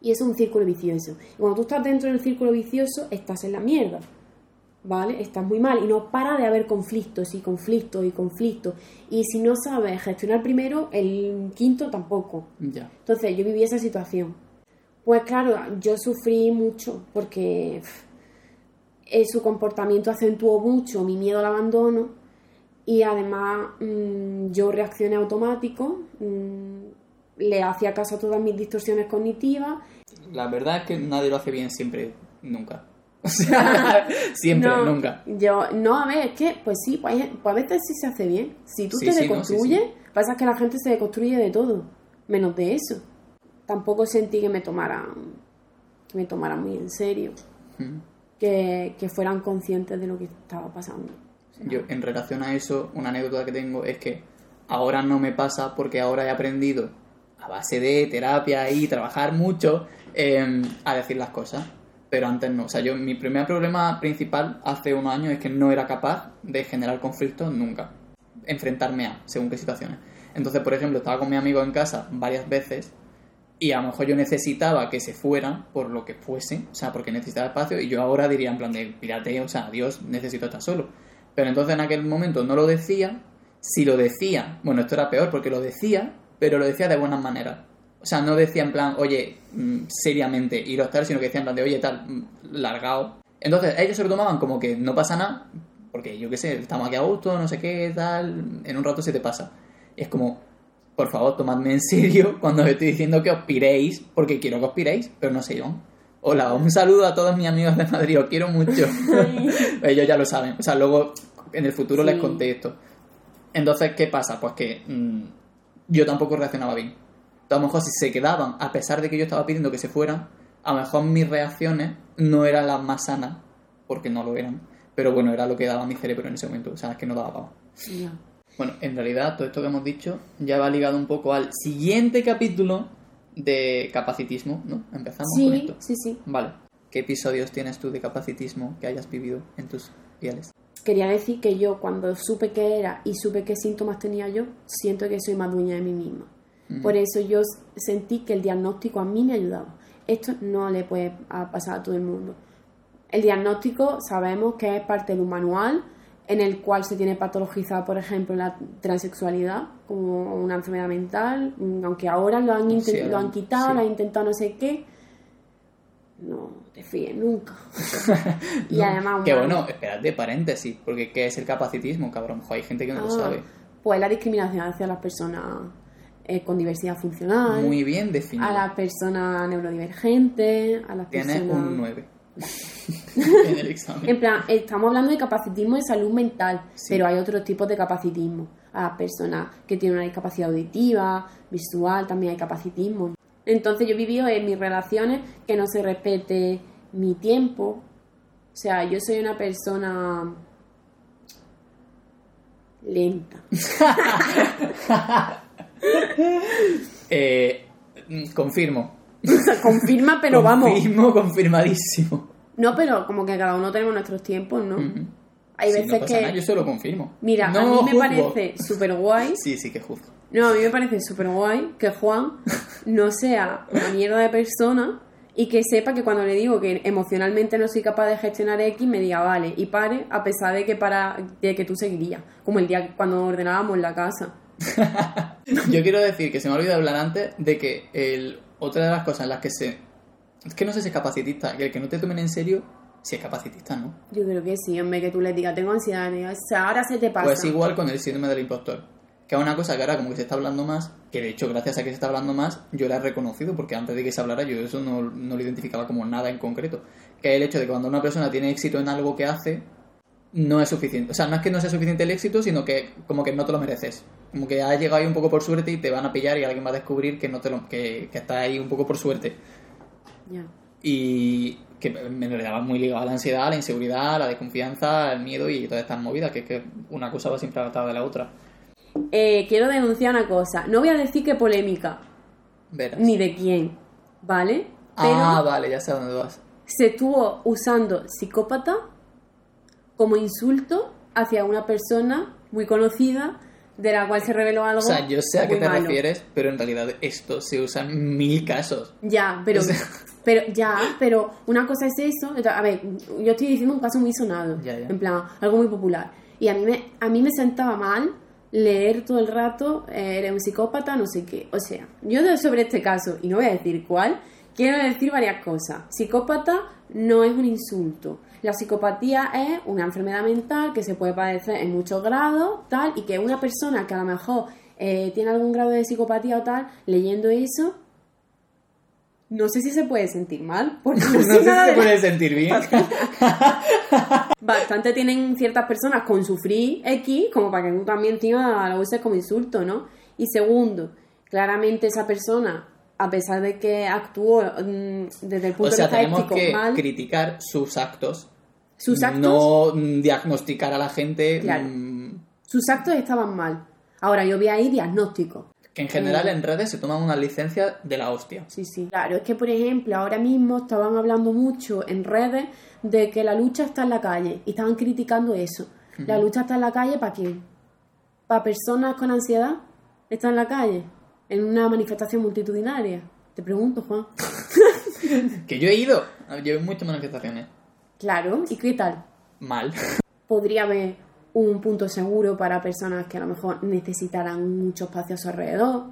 Y eso es un círculo vicioso. Y cuando tú estás dentro del círculo vicioso, estás en la mierda. ¿Vale? Estás muy mal y no para de haber conflictos y conflictos y conflictos. Y si no sabes gestionar primero, el quinto tampoco. Ya. Entonces yo viví esa situación. Pues claro, yo sufrí mucho porque pff, eh, su comportamiento acentuó mucho mi miedo al abandono y además mm, yo reaccioné automático, mm, le hacía caso a todas mis distorsiones cognitivas. La verdad es que nadie lo hace bien siempre, nunca. O sea, siempre, No, nunca. Yo, no, a ver, es que, pues sí, pues, pues a veces sí se hace bien. Si tú Sí, te sí, no, deconstruyes, sí, pasa que la gente se deconstruye de todo, menos de eso. Tampoco sentí que me tomaran, que me tomaran muy en serio, Mm. que, que fueran conscientes de lo que estaba pasando. Yo, en relación a eso, una anécdota que tengo es que ahora no me pasa porque ahora he aprendido a base de terapia y trabajar mucho eh, a decir las cosas. Pero antes no. O sea, yo, mi primer problema principal hace unos años es que no era capaz de generar conflictos nunca. Enfrentarme a, según qué situaciones. Entonces, por ejemplo, estaba con mi amigo en casa varias veces y a lo mejor yo necesitaba que se fueran por lo que fuese, o sea, porque necesitaba espacio, y yo ahora diría en plan de, pírate, o sea, adiós, necesito estar solo. Pero entonces en aquel momento no lo decía, si lo decía, bueno, esto era peor porque lo decía, pero lo decía de buenas maneras. O sea, no decía en plan, oye, mm, seriamente, ir a estar, sino que decía en plan de, oye, tal, mm, largado. Entonces ellos se lo tomaban como que no pasa nada, porque yo qué sé, estamos aquí a gusto, no sé qué, tal, en un rato se te pasa. Es como, por favor, tomadme en serio cuando os estoy diciendo que os piréis, porque quiero que os piréis, pero no se iban. Hola, un saludo a todos mis amigos de Madrid, os quiero mucho. Ellos ya lo saben. O sea, luego en el futuro Sí. les conté esto. Entonces, ¿qué pasa? Pues que mm, yo tampoco reaccionaba bien. A lo mejor si se quedaban, a pesar de que yo estaba pidiendo que se fueran, a lo mejor mis reacciones no eran las más sanas, porque no lo eran. Pero bueno, era lo que daba mi cerebro en ese momento. O sea, es que no daba. Ya. Bueno, en realidad todo esto que hemos dicho ya va ligado un poco al siguiente capítulo de capacitismo, ¿no? Empezamos con Sí, esto. sí, sí. Vale. ¿Qué episodios tienes tú de capacitismo que hayas vivido en tus pieles? Quería decir que yo cuando supe qué era y supe qué síntomas tenía yo, siento que soy más dueña de mí misma. Por eso yo sentí que el diagnóstico a mí me ayudaba. Esto no le puede pasar a todo el mundo. El diagnóstico sabemos que es parte de un manual en el cual se tiene patologizada, por ejemplo, la transexualidad como una enfermedad mental, mm, aunque ahora lo han, Sí, lo han quitado, sí. lo han intentado no sé qué. No te fíes nunca. y además... Que bueno, espérate, paréntesis, porque ¿qué es el capacitismo, cabrón? Hay gente que no lo Ah, sabe. Pues la discriminación hacia las personas eh, con diversidad funcional, Muy bien definido. a las personas neurodivergentes, a las Tienes personas... un 9 en el examen. En plan, estamos hablando de capacitismo de salud mental, Sí. pero hay otros tipos de capacitismo. A las personas que tienen una discapacidad auditiva, visual, también hay capacitismo. Entonces yo he vivido en mis relaciones que no se respete mi tiempo. O sea, yo soy una persona lenta. Eh, confirmo. Confirma, pero vamos. Confirmo, confirmadísimo. No, pero como que cada uno tenemos nuestros tiempos, ¿no? Hay veces no pasa que... nada, yo solo confirmo. Mira, No a mí me parece súper guay. Sí, sí que juzgo. No, a mí me parece súper guay que Juan no sea una mierda de persona y que sepa que cuando le digo que emocionalmente no soy capaz de gestionar X, me diga vale y pare, a pesar de que para de que tú seguirías. Como el día cuando ordenábamos la casa. Yo quiero decir que se me ha olvidado hablar antes de que el, otra de las cosas en las que se... Es que no sé si es capacitista, que el que no te tomen en serio, si es capacitista, ¿no? Yo creo que sí, hombre, que tú le digas, tengo ansiedad, o sea, ahora se te pasa. Pues igual con el síndrome del impostor. Que es una cosa que ahora como que se está hablando más, que de hecho gracias a que se está hablando más, yo la he reconocido, porque antes de que se hablara yo eso no, no lo identificaba como nada en concreto. Que es el hecho de que cuando una persona tiene éxito en algo que hace, no es suficiente. O sea, no es que no sea suficiente el éxito, sino que como que no te lo mereces. Como que has llegado ahí un poco por suerte y te van a pillar y alguien va a descubrir que no te lo, que, que está ahí un poco por suerte. Ya. Y que me realidad va muy ligado a la ansiedad, a la inseguridad, a la desconfianza, al miedo y todas estas movidas, que es que una cosa va siempre atada de la otra. Eh, quiero denunciar una cosa. No voy a decir qué polémica, Verás. ni de quién, ¿vale? Ah, vale, ya sé a dónde vas. se estuvo usando psicópata como insulto hacia una persona muy conocida de la cual se reveló algo. O sea, yo sé a qué te malo. refieres, pero en realidad esto se usa en mil casos. Ya, pero O sea- Pero ya, pero una cosa es eso. A ver, yo estoy diciendo un caso muy sonado. Ya, ya. En plan, algo muy popular. Y a mí me, a mí me sentaba mal leer todo el rato, eh, eres un psicópata, no sé qué. O sea, yo sobre este caso, y no voy a decir cuál, quiero decir varias cosas. Psicópata no es un insulto. La psicopatía es una enfermedad mental que se puede padecer en muchos grados, tal, y que una persona que a lo mejor eh, tiene algún grado de psicopatía o tal, leyendo eso, no sé si se puede sentir mal, porque no, No sé si se puede sentir bien. Bastante tienen ciertas personas con sufrir X como para que tú también encima lo uses como insulto, ¿no? Y segundo, claramente esa persona, a pesar de que actuó mm, desde el punto O sea, de vista tenemos ético que mal, criticar sus actos. sus actos, No mm, diagnosticar a la gente. Claro. mm, sus actos estaban mal. Ahora yo vi ahí diagnóstico. Que en general Eh. en redes se toman una licencia de la hostia. Sí, sí. Claro, es que por ejemplo, ahora mismo estaban hablando mucho en redes de que la lucha está en la calle y estaban criticando eso. La lucha está en la calle para quién? Para personas con ansiedad. Está en la calle, en una manifestación multitudinaria. Te pregunto, Juan. Que yo he ido. Yo he muchas manifestaciones. Claro, ¿y qué tal? Mal. Podría haber un punto seguro para personas que a lo mejor necesitaran mucho espacio a su alrededor.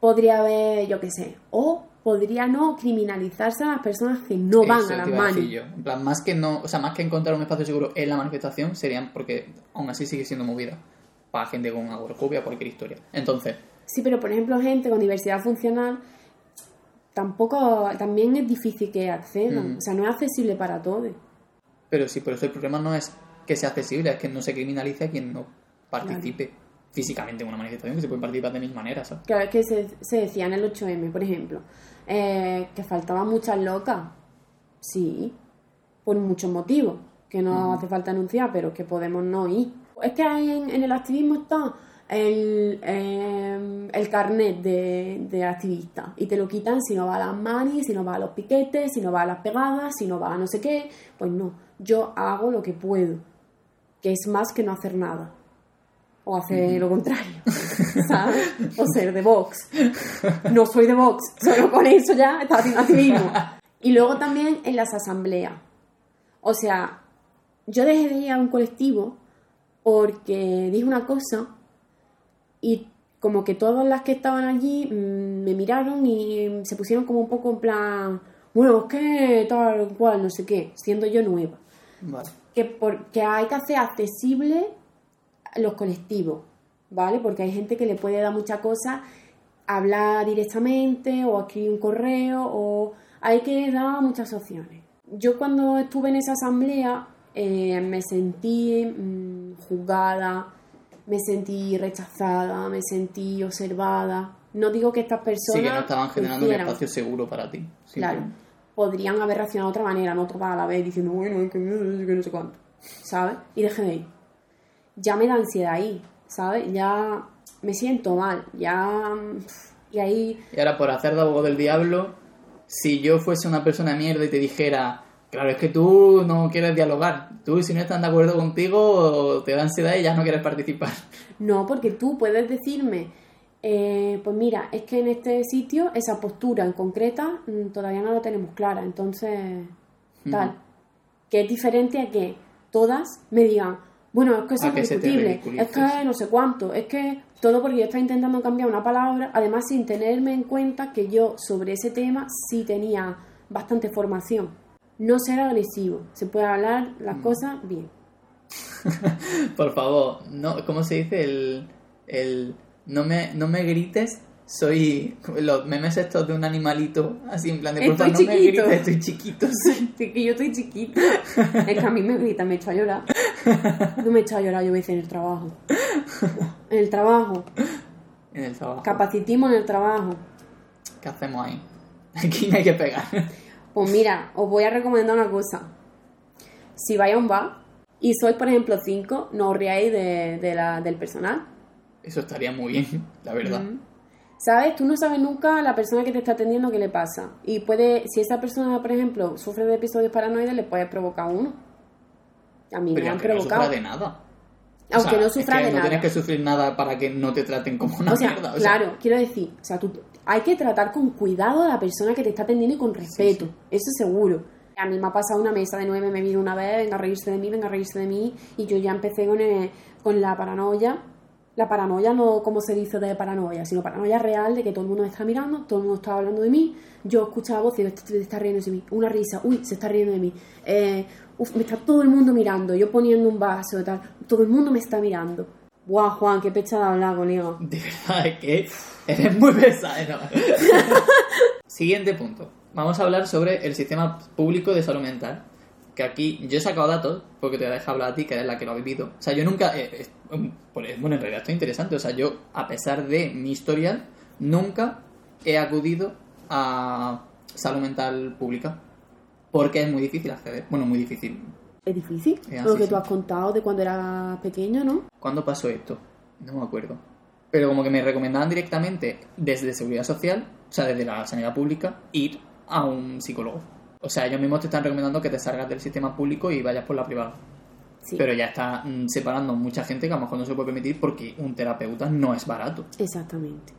Podría haber, yo qué sé, o podría no criminalizarse a las personas que no van Eso a las yo. En plan, más que no, o sea, más que encontrar un espacio seguro en la manifestación, serían porque aún así sigue siendo movida. Para gente con agorafobia, cualquier historia. Entonces, Sí, pero por ejemplo, gente con diversidad funcional tampoco, también es difícil que accedan. Mm. O sea, no es accesible para todos. pero sí, por eso el problema no es que sea accesible, es que no se criminalice a quien no participe físicamente en una manifestación, que se puede participar de mil maneras, ¿sabes? Claro, es que se, se decía en el 8M, por ejemplo, eh, que faltaban muchas locas. Sí, por muchos motivos, que no hace falta anunciar, pero que podemos no ir. Es que en, en el activismo está el, eh, el carnet de, de activista y te lo quitan si no va a las manis, si no va a los piquetes, si no va a las pegadas, si no va a no sé qué. Pues no, yo hago lo que puedo, que es más que no hacer nada. O hacer lo contrario, ¿sabes? O ser de Vox. No soy de Vox, solo con eso ya está haciendo activismo. Y luego también en las asambleas. O sea, yo dejé de ir a un colectivo porque dije una cosa y como que todas las que estaban allí mm, me miraron y se pusieron como un poco en plan, bueno, es que tal cual, no sé qué, siendo yo nueva. Vale. Que, por, que hay que hacer accesible los colectivos, ¿vale? Porque hay gente que le puede dar mucha cosa hablar directamente o escribir un correo o hay que dar muchas opciones. Yo cuando estuve en esa asamblea eh, me sentí mm, juzgada, me sentí rechazada, me sentí observada. No digo que estas personas Sí, que no estaban generando hicieran, un espacio seguro para ti. Claro. Podrían haber reaccionado de otra manera, no todas a la vez, diciendo, bueno, es que no sé qué, no sé cuánto. ¿Sabes? Y dejé de ir. Ya me da ansiedad ahí, ¿sabes? Ya me siento mal, ya. Y ahí. Y ahora, por hacer de abogado del diablo, si yo fuese una persona mierda y te dijera, claro, es que tú no quieres dialogar, tú si no están de acuerdo contigo, te da ansiedad y ya no quieres participar. No, porque tú puedes decirme, eh, pues mira, es que en este sitio esa postura en concreta mm, todavía no la tenemos clara, entonces. Tal. Que es diferente a que todas me digan, bueno, es que eso es discutible, es que no sé cuánto, es que todo porque yo estaba intentando cambiar una palabra, además sin tenerme en cuenta que yo sobre ese tema sí tenía bastante formación. No ser agresivo, se puede hablar las Mm. cosas bien. Por favor, no, ¿cómo se dice? El, el no me, no me grites, soy los memes estos de un animalito, así en plan de favor, no me chiquito. grites, estoy chiquito. sí. Sí, que yo estoy chiquita. Es que a mí me grita, me echa a llorar. No me echa a llorar, yo voy a decir en el trabajo. En el trabajo. En el trabajo. Capacitismo en el trabajo. ¿Qué hacemos ahí? Aquí no hay que pegar. Pues mira, os voy a recomendar una cosa. Si vais a un bar y sois, por ejemplo, cinco, no os riáis de, de la, del personal. Eso estaría muy bien, la verdad. ¿Sabes? Tú no sabes nunca a la persona que te está atendiendo qué le pasa. Y puede, si esa persona, por ejemplo, sufre de episodios paranoides, le puede provocar uno. A mí Pero me han aunque no provocado. sufra de nada. Aunque O sea, no es sufra que de no nada. tienes que sufrir nada para que no te traten como una o sea, mierda. o sea, claro, quiero decir, o sea, tú hay que tratar con cuidado a la persona que te está atendiendo y con respeto, eso seguro. A mí me ha pasado una mesa de nueve, me vino una vez, venga a reírse de mí, venga a reírse de mí, y yo ya empecé con, el- con la paranoia. La paranoia no como se dice de paranoia, sino paranoia real de que todo el mundo me está mirando, todo el mundo está hablando de mí, yo escuchaba voces, este se está riendo de mí, una risa, uy, se está riendo de mí, eh, uf, me está todo el mundo mirando, yo poniendo un vaso y tal, todo el mundo me está mirando. Guau, Juan, qué pecha de hablar, colega. De verdad es que eres muy pesado. ¿no? Siguiente punto. Vamos a hablar sobre el sistema público de salud mental. Que aquí yo he sacado datos, porque te voy a dejar hablar a ti, que eres la que lo ha vivido. O sea, yo nunca. eh, eh, pues, bueno, en realidad esto es interesante. O sea, yo, a pesar de mi historial, nunca he acudido a salud mental pública. Porque es muy difícil acceder. Bueno, muy difícil. Es difícil, lo que sí. tú has contado de cuando eras pequeño, ¿no? ¿Cuándo pasó esto? No me acuerdo. Pero como que me recomendaban directamente desde Seguridad Social, o sea, desde la sanidad pública, ir a un psicólogo. O sea, ellos mismos te están recomendando que te salgas del sistema público y vayas por la privada. Sí. Pero ya está mm, separando mucha gente que a lo mejor no se puede permitir porque un terapeuta no es barato. Exactamente.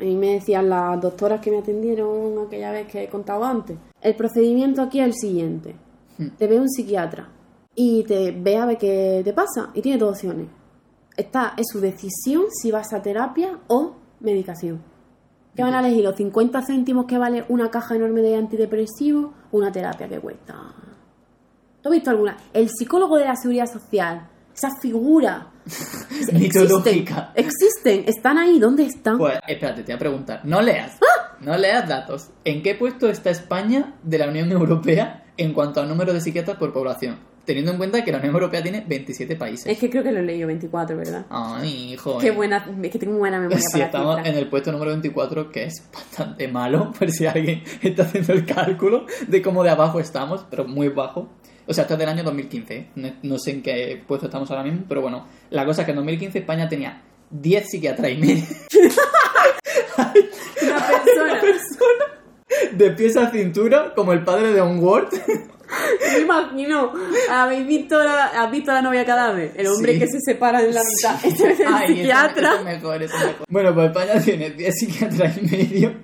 A mí me decían las doctoras que me atendieron aquella vez que he contado antes. El procedimiento aquí es el siguiente. Hmm. Te ve un psiquiatra y te ve a ver qué te pasa y tiene dos opciones. Está, es su decisión si vas a terapia o medicación. ¿Qué van a elegir? ¿Los 50 céntimos que vale una caja enorme de antidepresivos o una terapia que cuesta? ¿Tú has visto alguna? El psicólogo de la seguridad social, esa figura. existen, Mitológica. existen, están ahí, ¿dónde están? Pues espérate, te voy a preguntar. No leas. No leas datos. ¿En qué puesto está España de la Unión Europea en cuanto al número de psiquiatras por población? Teniendo en cuenta que la Unión Europea tiene 27 países. Es que creo que lo he leído 24, ¿verdad? Ay, hijo. Qué buena, es que tengo buena memoria Si para estamos cifras. en el puesto número 24, que es bastante malo, por si alguien está haciendo el cálculo de cómo de abajo estamos, pero muy bajo. O sea, esto es del año 2015, ¿eh? no, no sé en qué puesto estamos ahora mismo, pero bueno, la cosa es que en 2015 España tenía 10 psiquiatras y medio Una persona. de pies a cintura, como el padre de Onward. Me imagino. ¿Habéis visto la, ¿Has visto la novia cadáver? El hombre Sí. que se separa en la mitad. Este es el Ay, psiquiatra. eso es mejor, eso es mejor. Bueno, pues España tiene 10 psiquiatras y medio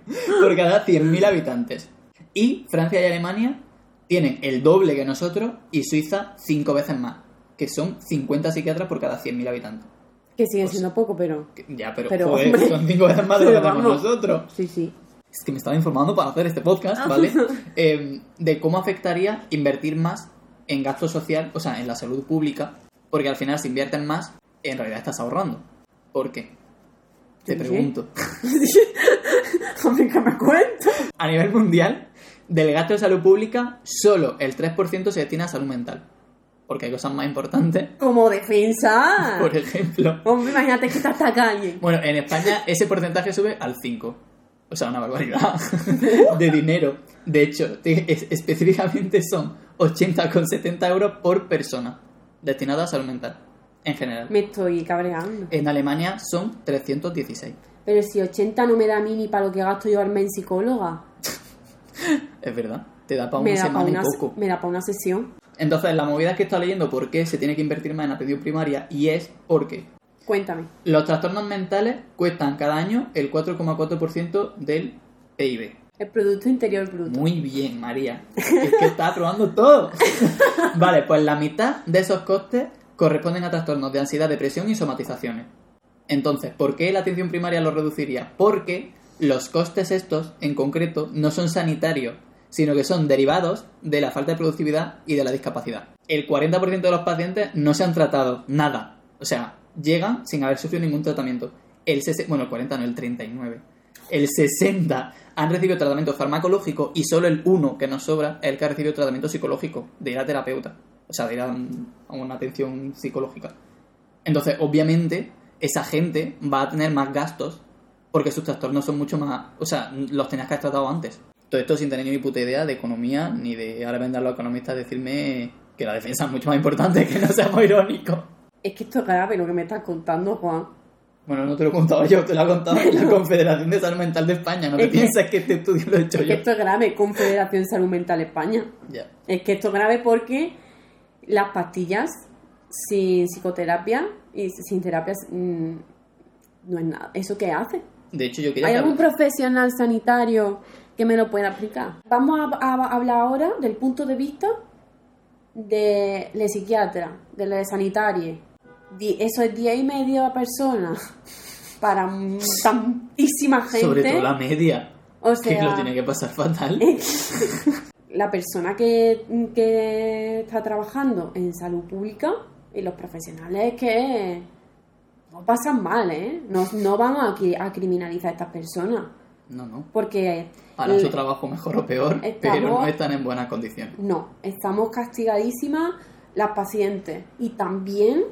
por cada 100.000 habitantes. Y Francia y Alemania tienen el doble que nosotros y Suiza cinco veces más, que son 50 psiquiatras por cada 100.000 habitantes. Que sigue siendo poco, pero. Ya, pero, Pero, joder, hombre. son cinco veces más de lo que tenemos nosotros. Sí, sí. Es que me estaba informando para hacer este podcast, ¿vale? Eh, de cómo afectaría invertir más en gasto social, o sea, en la salud pública, porque al final si invierten más, en realidad estás ahorrando. ¿Por qué? Te pregunto. Que me cuento. A nivel mundial, del gasto de salud pública, solo el 3% se destina a salud mental. Porque hay cosas más importantes. Como defensa. Por ejemplo, Hombre, imagínate que te ataca alguien. bueno, en España ese porcentaje sube al 5. O sea, una barbaridad de dinero. De hecho, te- es- específicamente son 80,70 euros por persona destinada a salud mental, en general. Me estoy cabreando. En Alemania son 316. Pero si 80 no me da a mí ni para lo que gasto yo al mes en psicóloga. Es verdad, te da para una da, semana una, y poco. me da para una sesión. Entonces, la movida que está leyendo por qué se tiene que invertir más en atención primaria y es porque Cuéntame. los trastornos mentales cuestan cada año el 4,4% del PIB. El Producto Interior Bruto. Muy bien, María. Es que está aprobando todo. vale, pues la mitad de esos costes corresponden a trastornos de ansiedad, depresión y somatizaciones. Entonces, ¿por qué la atención primaria lo reduciría? Porque los costes estos, en concreto, no son sanitarios, sino que son derivados de la falta de productividad y de la discapacidad. El 40% de los pacientes no se han tratado nada. O sea, llegan sin haber sufrido ningún tratamiento. El 60, bueno, el 40 no, el 39. El 60 han recibido tratamiento farmacológico y solo el 1 que nos sobra es el que ha recibido tratamiento psicológico, de ir a terapeuta. O sea, de ir a, un- a una atención psicológica. Entonces, obviamente, esa gente va a tener más gastos porque sus trastornos son mucho más... O sea, los tenías que haber tratado antes. Todo esto sin tener ni puta idea de economía, ni de ahora vendar a los economistas decirme que la defensa es mucho más importante, que no seamos irónicos. Es que esto es grave lo que me estás contando, Juan. Bueno, no te lo he contado yo, te lo ha contado la Confederación de Salud Mental de España. No te Es que- pienses que este estudio lo he hecho Es que yo. esto es grave, Confederación Salud Mental España. Ya. Es que esto es grave porque las pastillas sin psicoterapia y sin terapia mm, no es nada. ¿Eso qué hace? De hecho, yo quería ¿Hay que algún profesional sanitario que me lo pueda explicar? Vamos a, a- a hablar ahora del punto de vista de la psiquiatra, de la sanitaria. Eso es día y medio a personas para tantísima gente. sobre todo la media, o que sea, lo tiene que pasar fatal. la persona que, que está trabajando en salud pública y los profesionales que no pasan mal, ¿eh? No, no vamos a, a criminalizar a estas personas. No, no. Porque Harán su trabajo mejor o peor, Estamos- pero no están en buenas condiciones. no, estamos castigadísimas las pacientes y también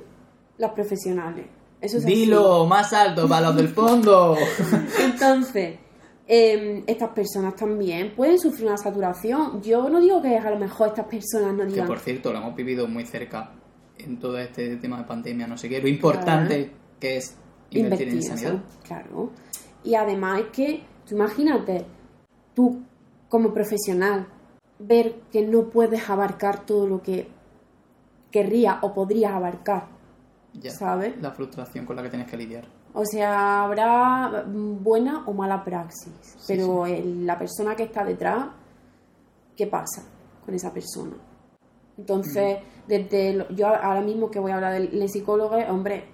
las profesionales. Eso es así. Dilo más alto para los del fondo. Entonces, em, estas personas también pueden sufrir una saturación. Yo no digo que a lo mejor estas personas no que digan por cierto, lo hemos vivido muy cerca en todo este tema de pandemia, no sé qué. Lo importante que es invertir, en sanidad. Claro. Y además es que, tú imagínate, tú como profesional, ver que no puedes abarcar todo lo que querrías o podrías abarcar. La frustración con la que tienes que lidiar. O sea, habrá mm, buena o mala praxis, pero el- la persona que está detrás, ¿qué pasa con esa persona? Entonces, desde lo- yo ahora mismo que voy a hablar del del psicólogo, hombre,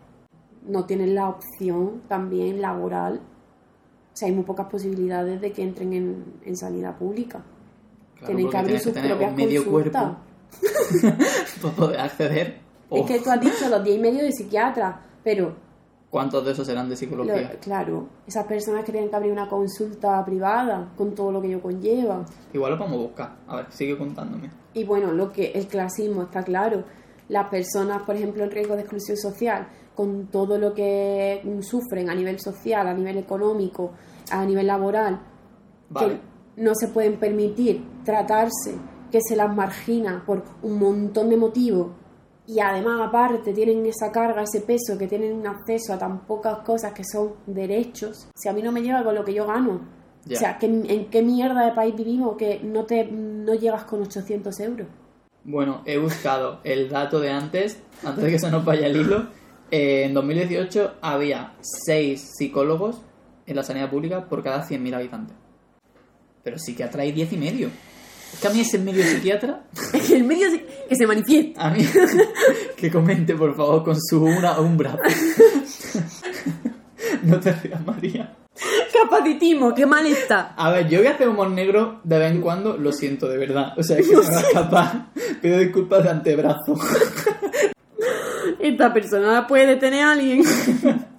no tienen la opción también laboral. O sea, hay muy pocas posibilidades de que entren en, en sanidad pública. Claro, Tienen que abrir sus propias medio consultas. cuerpo para poder acceder. Es que tú has dicho los 10 y medio de psiquiatra, pero ¿Cuántos de esos serán de Lo- psicología? claro, esas personas que tienen que abrir una consulta privada con todo lo que ello conlleva. Igual lo vamos a buscar. A ver, sigue contándome. Y bueno, lo que el clasismo está claro. Las personas, por ejemplo, en riesgo de exclusión social, con todo lo que sufren a nivel social, a nivel económico, a nivel laboral, Vale. que no se pueden permitir tratarse, que se las margina por un montón de motivos y además aparte tienen esa carga, ese peso, que tienen acceso a tan pocas cosas que son derechos, si a mí no me llega con lo que yo gano. O sea, ¿qué- ¿en qué mierda de país vivimos que no te no llegas con 800 euros? Bueno, he buscado el dato de antes, antes de que se nos vaya el hilo. Eh, en 2018 había 6 psicólogos en la sanidad pública por cada 100.000 habitantes. Pero psiquiatra hay 10 y medio. Es que a mí ese medio psiquiatra, el medio se- que se manifiesta. a mí, que comente por favor con su una o un brazo. no te rías, María. Capacitismo, qué mal está. A ver, yo voy a hacer humor negro de vez en cuando, lo siento de verdad. O sea, es que se me va a escapar. Pido disculpas de antebrazo. Esta persona la puede detener a alguien.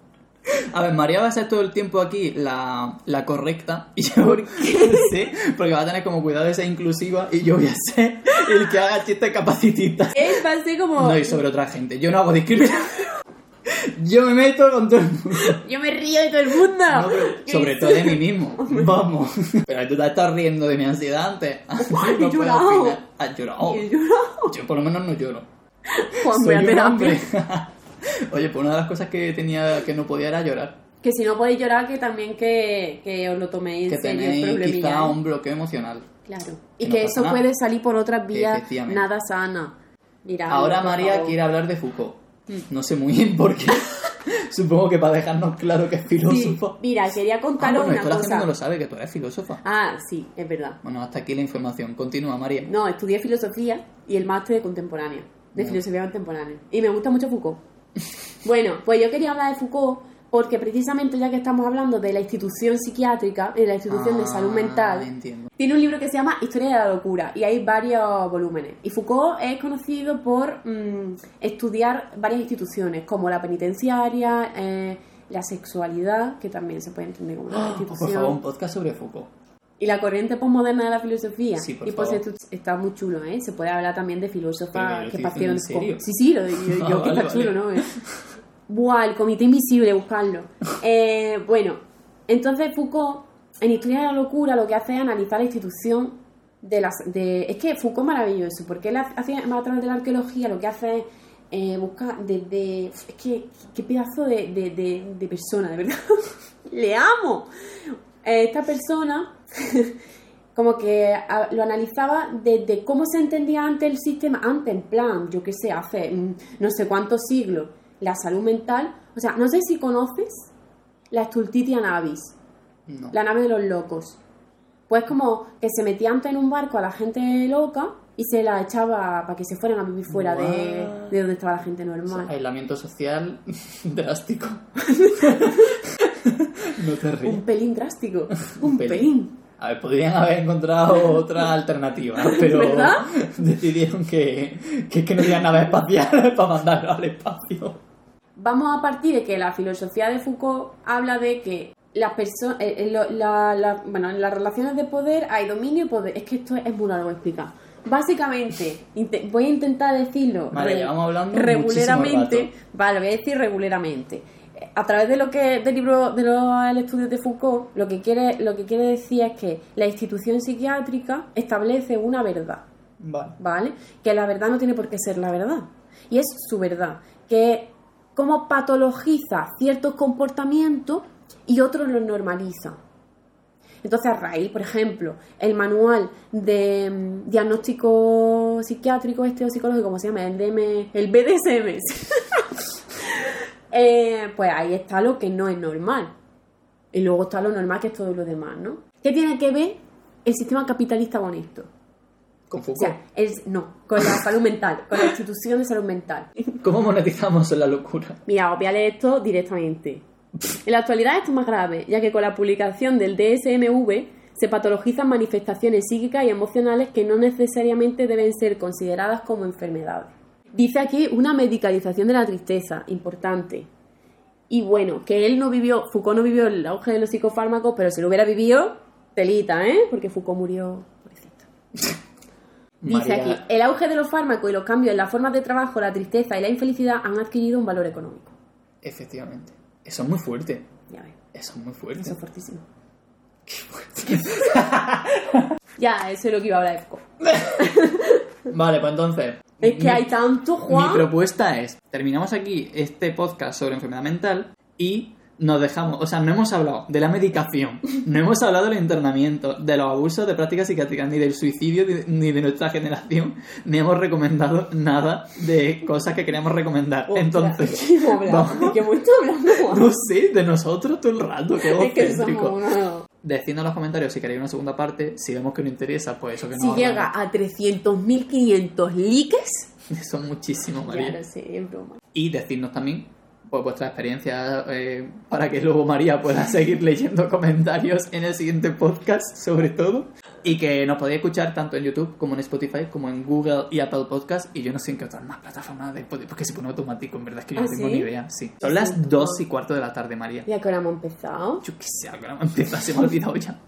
A ver, María va a ser todo el tiempo aquí la, la correcta. Y yo, ¿Por Sí, porque va a tener como cuidado de ser inclusiva y yo voy a ser el que haga chistes capacitistas. Él va a ser como... No, y sobre otra gente. Yo no hago discriminación. Yo me meto con todo el mundo. Yo me río de todo el mundo. No, sobre todo de mí mismo. Vamos. Pero tú te estás riendo de mi ansiedad antes. Ay, No he llorado. Has llorado. Yo, Yo por lo menos no lloro. Juan, Soy voy a un hombre. Oye, pues una de las cosas que tenía que no podía era llorar. Que si no podéis llorar, que también que, que os lo toméis Que en serio el tenéis quizá ¿eh? un bloqueo emocional. Claro. que Y no que eso nada. puede salir por otras vías nada sanas. Mira, Ahora María favor. quiere hablar de Foucault. Mm. No sé muy bien por qué. Supongo que para dejarnos claro que es Sí, filósofo. mira, quería Ah, contaros bueno, una esto la gente no lo cosa. sabe, que tú eres filósofa. Ah, sí, es verdad. Bueno, hasta aquí la información. Continúa, María. No, estudié filosofía y el máster de contemporánea, de No. filosofía contemporánea. Y me gusta mucho Foucault. Bueno, pues yo quería hablar de Foucault porque precisamente ya que estamos hablando de la institución psiquiátrica, de la institución de salud Ah, mental, Entiendo. tiene un libro que se llama Historia de la locura y hay varios volúmenes. Y Foucault es conocido por mm, estudiar varias instituciones como la penitenciaria, eh, la sexualidad, que también se puede entender como una Ah, por institución. favor, un podcast sobre Foucault. Y la corriente postmoderna de la filosofía. Sí, por y pues favor. esto está muy chulo, ¿eh? Se puede hablar también de filósofas que partieron. Sí, sí, lo, yo, yo Ah, que está chulo, vale. ¿no? Buah, el comité invisible, buscarlo. Eh, bueno, entonces Foucault, en Historia de la Locura, lo que hace es analizar la institución de las... De, es que Foucault es maravilloso, porque él hace, a través de la arqueología lo que hace es eh, buscar desde... Es que, qué pedazo de, de, de, de persona, de verdad. Le amo. Eh, esta persona como que lo analizaba desde cómo se entendía antes el sistema, antes en plan, yo qué sé, hace mm, no sé cuántos siglos, la salud mental. O sea, no sé si conoces la Stultitia Navis, No. la nave de los locos. Pues como que se metía antes en un barco a la gente loca y se la echaba para que se fueran a vivir fuera de, de donde estaba la gente normal. Aislamiento social drástico. no te ríes. Un pelín drástico. Un pelín. pelín. A ver, podrían haber encontrado otra alternativa, pero ¿Verdad? decidieron que, que, que no tenían naves espaciales para mandarlo al espacio. Vamos a partir de que la filosofía de Foucault habla de que las personas, la, la- bueno, en las relaciones de poder hay dominio y poder. Es que esto es muy largo explicar. Básicamente, voy a intentar decirlo Vale, hablando regularmente. Vale, voy a decir regularmente. A través de lo que del libro de los estudios de Foucault, lo que quiere lo que quiere decir es que la institución psiquiátrica establece una verdad. Vale. ¿vale? Que la verdad no tiene por qué ser la verdad. Y es su verdad. Que cómo patologiza ciertos comportamientos y otros los normaliza. Entonces, a raíz, por ejemplo, el manual de mm, diagnóstico psiquiátrico, este o psicológico, ¿cómo se llama? El, DM, el BDSM. Eh, pues ahí está lo que no es normal. Y luego está lo normal que es todo lo demás, ¿no? ¿Qué tiene que ver el sistema capitalista con esto? Con O Foucault. sea, es, no, con la salud mental, con la institución de salud mental. ¿Cómo monetizamos la locura? Mira, voy a leer esto directamente. En la actualidad esto es más grave, ya que con la publicación del DSMV se patologizan manifestaciones psíquicas y emocionales que no necesariamente deben ser consideradas como enfermedades. Dice aquí una medicalización de la tristeza, importante. Y bueno, que él no vivió, Foucault no vivió el auge de los psicofármacos, pero si lo hubiera vivido, telita, ¿eh? Porque Foucault murió. Dice María- aquí, el auge de los fármacos y los cambios en las formas de trabajo, la tristeza y la infelicidad han adquirido un valor económico. Efectivamente. Eso es muy fuerte. Ya ves, Eso es muy fuerte. eso es fortísimo. Qué fuerte. Ya, eso es lo que iba a hablar de Foucault. vale, pues entonces. Es que mi- hay tanto, Mi Juan. propuesta es, terminamos aquí este podcast sobre enfermedad mental y nos dejamos, o sea, no hemos hablado de la medicación, no hemos hablado del internamiento, de los abusos de prácticas psiquiátricas, ni del suicidio, ni- de nuestra generación, ni hemos recomendado nada de cosas que queríamos recomendar. Ostras, Entonces, ¿qué ¿De qué hemos hablando, Juan? no sé, de nosotros todo el rato, qué Es que. Decidnos en los comentarios si queréis una segunda parte, si vemos que no interesa, pues eso que Si no llega a 300.500 likes... Eso es muchísimo, María. Lo sé, es broma. y decirnos también pues, vuestra experiencia eh, para que luego María pueda seguir leyendo comentarios en el siguiente podcast sobre todo y que nos podéis escuchar tanto en YouTube como en Spotify como en Google y Apple Podcast y yo no sé en qué otras más plataformas de Spotify porque se pone automático en verdad es que yo no ¿Ah, tengo sí? ni idea sí. son las dos y cuarto de la tarde María ¿Y a qué hora hemos empezado? yo qué sé ahora me empieza se me ha olvidado ya